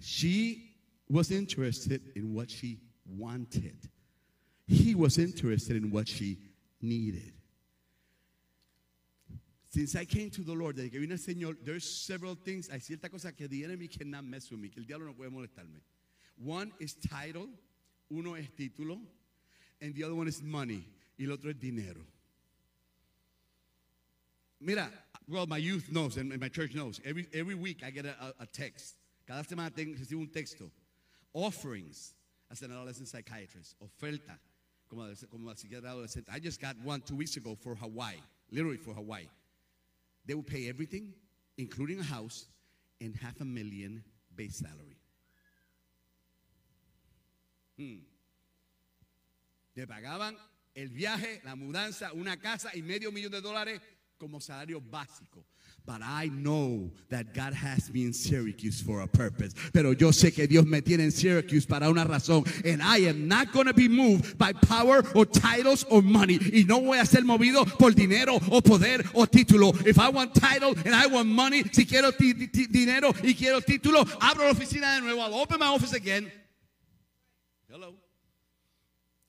She was interested in what she wanted. He was interested in what she needed. Since I came to the Lord, desde que vine al Señor, there's several things, hay ciertas cosas que the enemy cannot mess with me, que el diablo no puede molestarme. One is title, uno es título, and the other one is money, y el otro es dinero. Mira, well, my youth knows and my church knows. Every, every week I get a, a, text. Cada semana tengo, recibo un texto. Offerings as an adolescent psychiatrist. Oferta como, como adolescente. I just got one two weeks ago for Hawaii, literally for Hawaii. They will pay everything, including a house, and half a million base salary. Hmm. Le pagaban el viaje, la mudanza, una casa y medio millón de dólares como salario básico. But I know that God has me in Syracuse for a purpose. Pero yo sé que Dios me tiene en Syracuse para una razón. And I am not going to be moved by power or titles or money. Y no voy a ser movido por dinero o poder o título. If I want title and I want money, si quiero dinero y quiero título, abro la oficina de nuevo. I'll open my office again. Hello.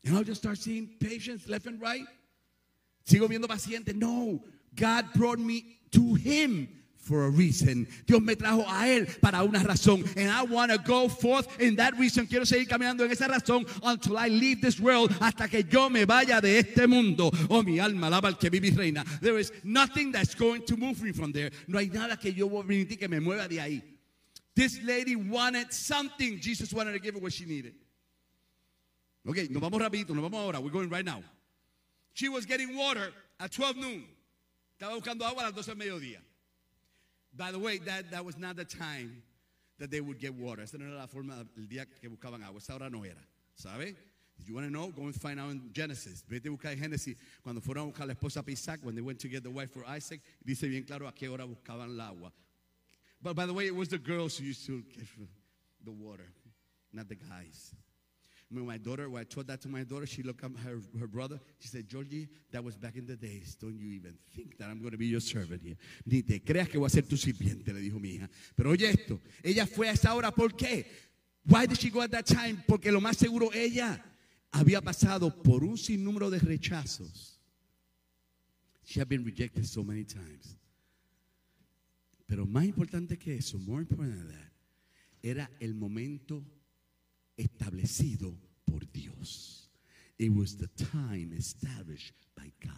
And I'll just start seeing patients left and right. Sigo viendo pacientes. No, God brought me to Him for a reason. Dios me trajo a Él para una razón. And I want to go forth in that reason. Quiero seguir caminando en esa razón until I leave this world. Hasta que yo me vaya de este mundo. Oh, mi alma alaba al que vive y reina. There is nothing that's going to move me from there. No hay nada que yo voy a permitir que me mueva de ahí. This lady wanted something. Jesus wanted to give her what she needed. Ok, nos vamos rapidito, nos vamos ahora. We're going right now. She was getting water at 12 noon. Estaba buscando agua a las 12 del mediodía. By the way, that, that was not the time that they would get water. Esa no era la forma, el día que buscaban agua. Esa hora no era. ¿Sabe? If you want to know, go and find out in Genesis. Vete a buscar en Génesis cuando fueron a buscar la esposa para Isaac, when they went to get the wife for Isaac, dice bien claro a qué hora buscaban el agua. But by the way, it was the girls who used to get the water, not the guys. When my daughter, when I told that to my daughter, she looked at her, her brother. She said, Georgie, that was back in the days. Don't you even think that I'm going to be your servant here. Ni te creas que voy a ser tu sirviente, le dijo mi hija. Pero oye esto, ella fue a esa hora, ¿por qué? Why did she go at that time? Porque lo más seguro ella había pasado por un sinnúmero de rechazos. She had been rejected so many times. Pero más importante que eso, more important than that, era el momento establecido por Dios. It was the time established by God.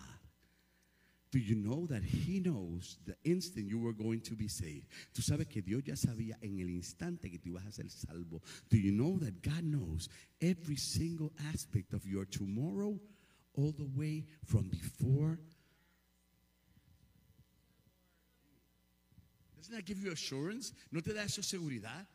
Do you know that He knows the instant you were going to be saved? Tú sabes que Dios ya sabía en el instante que tú ibas a ser salvo. Do you know that God knows every single aspect of your tomorrow, all the way from before? Doesn't that give you assurance? ¿No te da eso seguridad?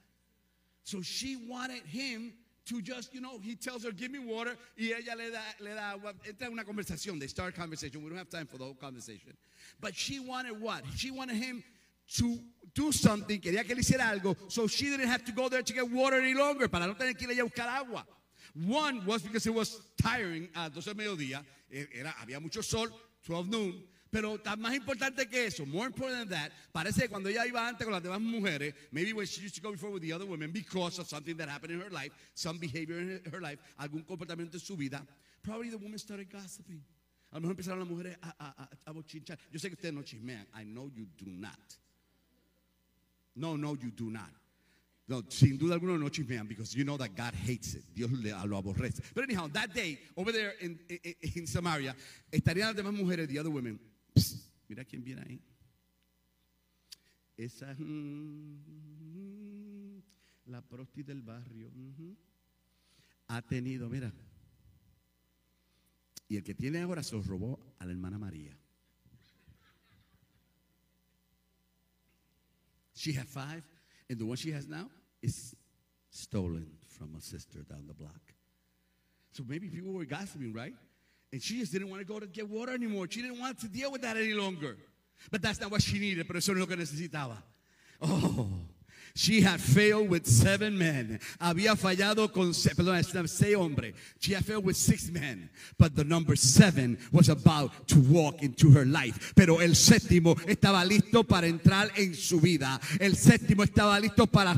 So she wanted him to just, you know, he tells her, give me water, y ella le da, le da agua. Entra una conversación. They start conversation. We don't have time for the whole conversation. But she wanted what? She wanted him to do something. Quería que él hiciera algo. So she didn't have to go there to get water any longer. Para no tener que ir a buscar agua. One was because it was tiring a 12 del mediodía. Era, había mucho sol, 12 noon. Pero más importante que eso, more important than that, parece que cuando ella iba antes con las demás mujeres, maybe when she used to go before with the other women because of something that happened in her life, some behavior in her life, algún comportamiento en su vida, probably the woman started gossiping. A lo mejor empezaron las mujeres a, a, a, a bochinchar. Yo sé que ustedes no chismean. I know you do not. No, no, you do not. No, sin duda alguna no chismean because you know that God hates it. Dios le, lo aborrece. But anyhow, that day, over there in, in, in Samaria, estarían las demás mujeres, the other women. Mira quién viene ahí. Esa mm, la prosti del barrio. Ha tenido, mira. Y el que tiene ahora se lo robó a la hermana María. She had five, and the one she has now is stolen from a sister down the block. So maybe people were gossiping, right? And she just didn't want to go to get water anymore. She didn't want to deal with that any longer. But that's not what she needed, pero eso no es lo que necesitaba. Oh, she had failed with seven men. Había fallado con seis hombres. She had failed with six men. But the number seven was about to walk into her life. Pero el séptimo estaba listo para entrar en su vida. El séptimo estaba listo para